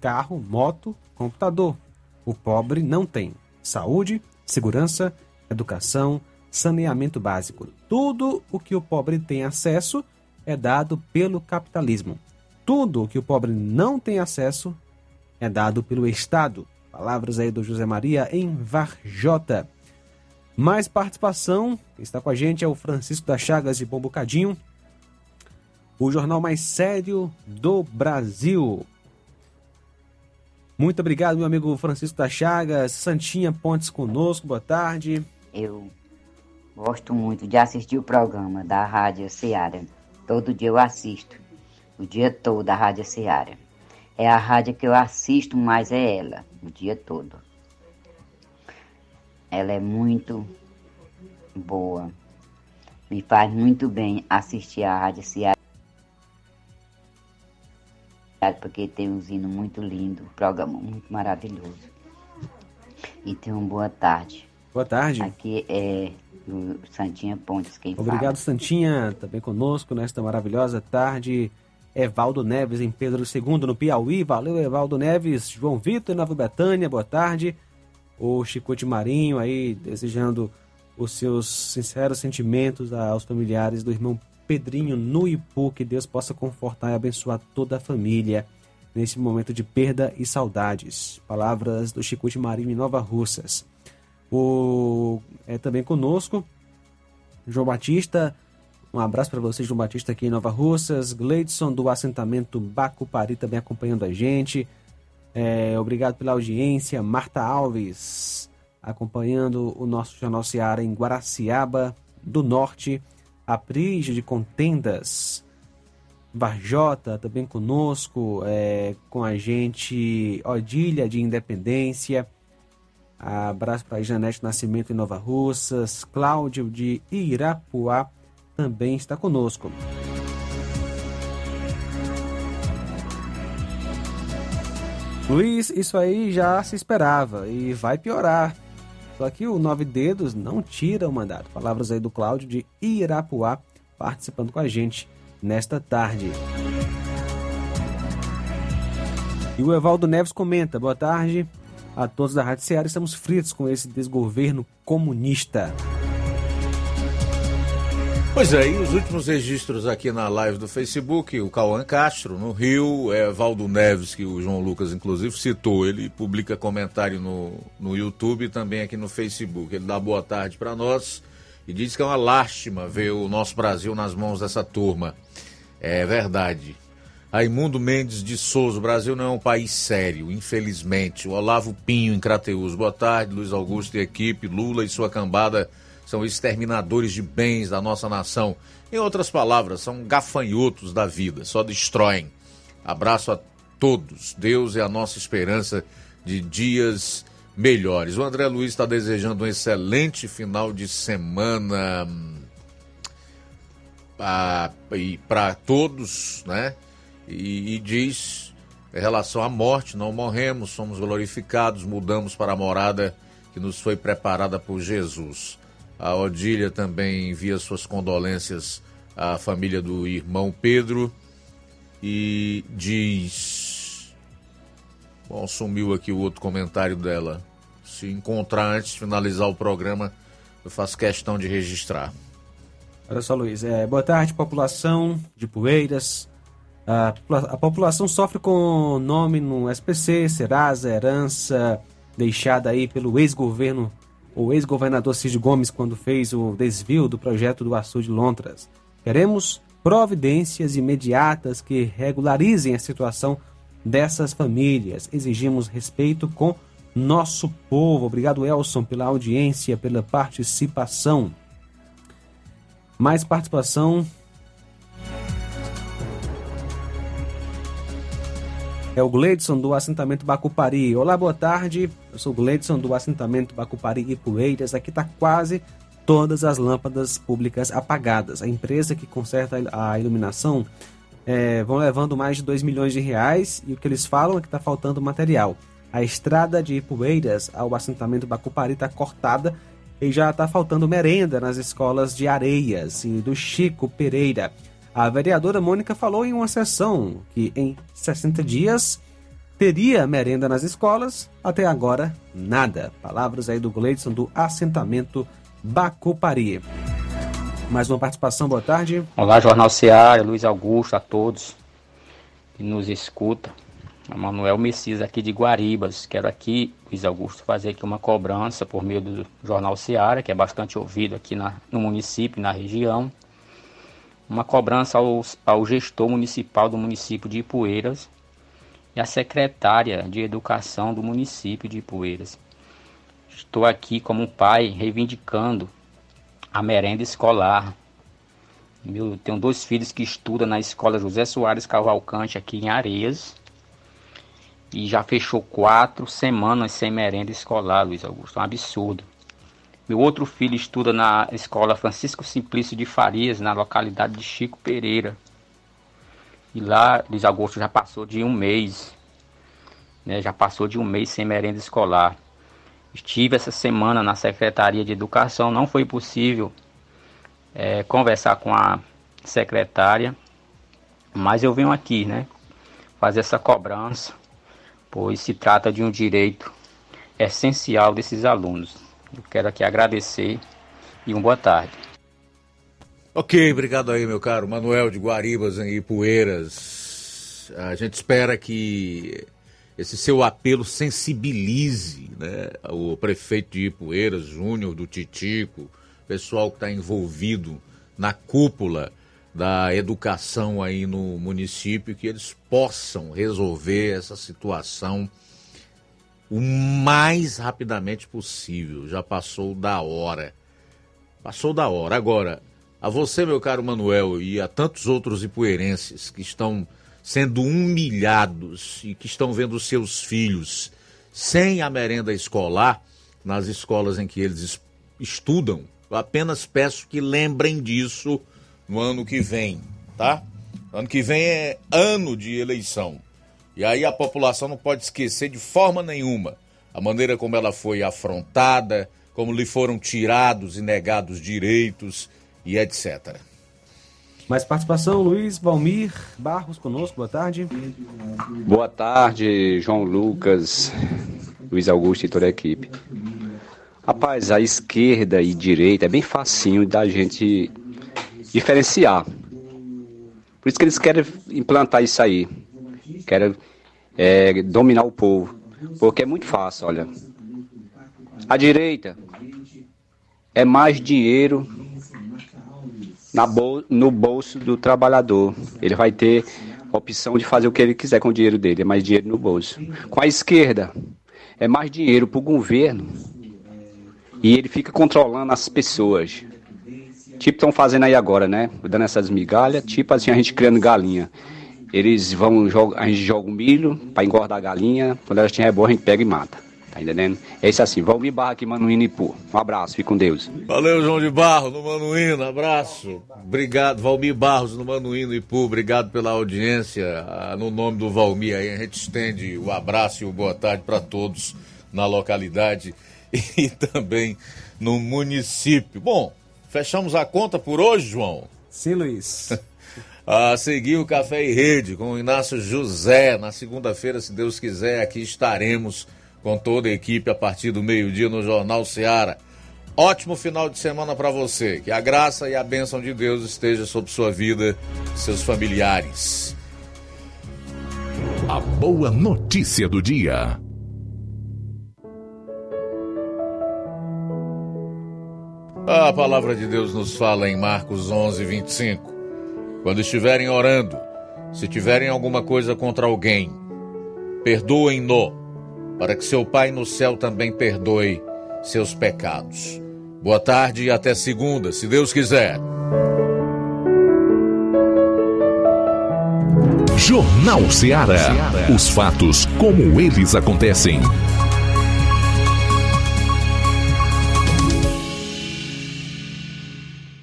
carro, moto, computador. O pobre não tem saúde, segurança, educação, saneamento básico. Tudo o que o pobre tem acesso é dado pelo capitalismo. Tudo o que o pobre não tem acesso é dado pelo Estado. Palavras aí do José Maria em Varjota. Mais participação, está com a gente é o Francisco das Chagas de Bom Bocadinho o jornal mais sério do Brasil. Muito obrigado, meu amigo Francisco da Chagas. Santinha Pontes conosco, boa tarde. Eu gosto muito de assistir o programa da Rádio Ceará. Todo dia eu assisto, o dia todo, a Rádio Ceará. É a rádio que eu assisto mais, é ela, o dia todo. Ela é muito boa. Me faz muito bem assistir a Rádio Ceará porque tem um hino muito lindo, um programa muito maravilhoso. E tem uma boa tarde. Boa tarde. Aqui é o Santinha Pontes quem Obrigado, fala. Santinha, também conosco nesta maravilhosa tarde. Evaldo Neves em Pedro II, no Piauí. Valeu, Evaldo Neves. João Vitor, Nova Betânia, boa tarde. O Chicote Marinho aí, desejando os seus sinceros sentimentos aos familiares do irmão Pedrinho no Ipu, que Deus possa confortar e abençoar toda a família nesse momento de perda e saudades. Palavras do Chico de Marinho em Nova Russas. O, é também conosco João Batista. Um abraço para você, João Batista, aqui em Nova Russas. Gleidson, do assentamento Bacupari, também acompanhando a gente. É, obrigado pela audiência. Marta Alves, acompanhando o nosso Jornal Seara em Guaraciaba do Norte. Aprígio de Contendas, Varjota também conosco, é, com a gente, Odília de Independência, abraço para Janete Nascimento em Nova Russas, Cláudio de Irapuá também está conosco. Luiz, isso aí já se esperava e vai piorar. Só que o Nove Dedos não tira o mandato. Palavras aí do Cláudio de Irapuá participando com a gente nesta tarde. E o Evaldo Neves comenta: boa tarde a todos da Rádio Ceará. Estamos fritos com esse desgoverno comunista. Pois é, e os últimos registros aqui na live do Facebook, o Cauã Castro, no Rio, é Valdo Neves, que o João Lucas inclusive citou, ele publica comentário no, no YouTube e também aqui no Facebook. Ele dá boa tarde para nós e diz que é uma lástima ver o nosso Brasil nas mãos dessa turma. É verdade. Raimundo Mendes de Souza, o Brasil não é um país sério, infelizmente. O Olavo Pinho, em Crateus, boa tarde. Luiz Augusto e equipe, Lula e sua cambada são exterminadores de bens da nossa nação. Em outras palavras, são gafanhotos da vida, só destroem. Abraço a todos. Deus é a nossa esperança de dias melhores. O André Luiz está desejando um excelente final de semana para todos, né? E, e, diz em relação à morte: não morremos, somos glorificados, mudamos para a morada que nos foi preparada por Jesus. A Odília também envia suas condolências à família do irmão Pedro e diz. Bom, sumiu aqui o outro comentário dela. Se encontrar antes de finalizar o programa, eu faço questão de registrar. Olha só, Luiz. É, boa tarde, população de Poeiras. A, a população sofre com nome no SPC, Serasa, herança deixada aí pelo ex-governo, o ex-governador Cid Gomes, quando fez o desvio do projeto do açude Lontras. Queremos providências imediatas que regularizem a situação dessas famílias. Exigimos respeito com nosso povo. Obrigado, Elson, pela audiência, pela participação. Mais participação. É o Gleidson do assentamento Bacupari. Olá, boa tarde. Eu sou o Gleidson do assentamento Bacupari e Poeiras. Aqui está quase todas as lâmpadas públicas apagadas. A empresa que conserta a iluminação é, vão levando mais de 2 milhões de reais e o que eles falam é que está faltando material. A estrada de Ipueiras ao assentamento Bacupari está cortada e já está faltando merenda nas escolas de Areias e do Chico Pereira. A vereadora Mônica falou em uma sessão que em 60 dias teria merenda nas escolas, até agora nada. Palavras aí do Gleidson do assentamento Bacupari. Mais uma participação, boa tarde. Olá, Jornal Ceará, Luiz Augusto, a todos que nos escutam. Manuel Messias aqui de Guaribas. Quero aqui, Luiz Augusto, fazer aqui uma cobrança por meio do Jornal Seara, que é bastante ouvido aqui na, no município, na região. Uma cobrança ao, ao gestor municipal do município de Ipueiras e à secretária de Educação do município de Ipueiras. Estou aqui como pai reivindicando a merenda escolar. Eu tenho dois filhos que estudam na escola José Soares Cavalcante aqui em Areias e já fechou quatro semanas sem merenda escolar, Luiz Augusto. Um absurdo. Meu outro filho estuda na escola Francisco Simplício de Farias, na localidade de Chico Pereira. E lá, Luiz Augusto já passou de um mês. Né, já passou de um mês sem merenda escolar. Estive essa semana na Secretaria de Educação, não foi possível é, conversar com a secretária, mas eu venho aqui, né, fazer essa cobrança pois se trata de um direito essencial desses alunos. Eu quero aqui agradecer e uma boa tarde. Ok, obrigado aí, meu caro Manuel de Guaribas em Ipueiras. A gente espera que esse seu apelo sensibilize né, o prefeito de Ipueiras, Júnior, do Titico, pessoal que está envolvido na cúpula da educação aí no município, que eles possam resolver essa situação o mais rapidamente possível. Já passou da hora. Passou da hora. Agora, a você, meu caro Manuel, e a tantos outros ipueirenses que estão sendo humilhados e que estão vendo seus filhos sem a merenda escolar nas escolas em que eles estudam, eu apenas peço que lembrem disso no ano que vem, tá? Ano que vem é ano de eleição. E aí a população não pode esquecer de forma nenhuma a maneira como ela foi afrontada, como lhe foram tirados e negados direitos e etc. Mais participação, Luiz Valmir Barros conosco, boa tarde. Boa tarde, João Lucas, Luiz Augusto e toda a equipe. Rapaz, a esquerda e direita é bem facinho da gente diferenciar. Por isso que eles querem implantar isso aí. Querem é, dominar o povo. Porque é muito fácil, olha. A direita é mais dinheiro bol no bolso do trabalhador. Ele vai ter opção de fazer o que ele quiser com o dinheiro dele, é mais dinheiro no bolso. Com a esquerda, é mais dinheiro para o governo e ele fica controlando as pessoas. Tipo, estão fazendo aí agora, né? Dando essas migalhas, tipo assim, a gente criando galinha. Eles vão, a gente joga o milho para engordar a galinha, quando elas tiverem boa, a gente pega e mata. Tá entendendo? É isso assim, Valmir Barra aqui, Manuíno e Pô. Um abraço, fique com Deus. Valeu, João de Barros, no Manuíno, abraço. Obrigado, Valmir Barros, no Manuíno e Pô. Obrigado pela audiência. Ah, no nome do Valmir aí, a gente estende o abraço e o boa tarde para todos na localidade e também no município. Bom, fechamos a conta por hoje, João? Sim, Luiz. a seguir o Café e Rede com o Inácio José. Na segunda-feira, se Deus quiser, aqui estaremos com toda a equipe a partir do meio-dia no Jornal Seara. Ótimo final de semana para você. Que a graça e a bênção de Deus esteja sobre sua vida, seus familiares. A boa notícia do dia. A palavra de Deus nos fala em Marcos 11, 25. Quando estiverem orando, se tiverem alguma coisa contra alguém, perdoem-no, para que seu Pai no céu também perdoe seus pecados. Boa tarde e até segunda, se Deus quiser. Jornal Ceará. Os fatos como eles acontecem.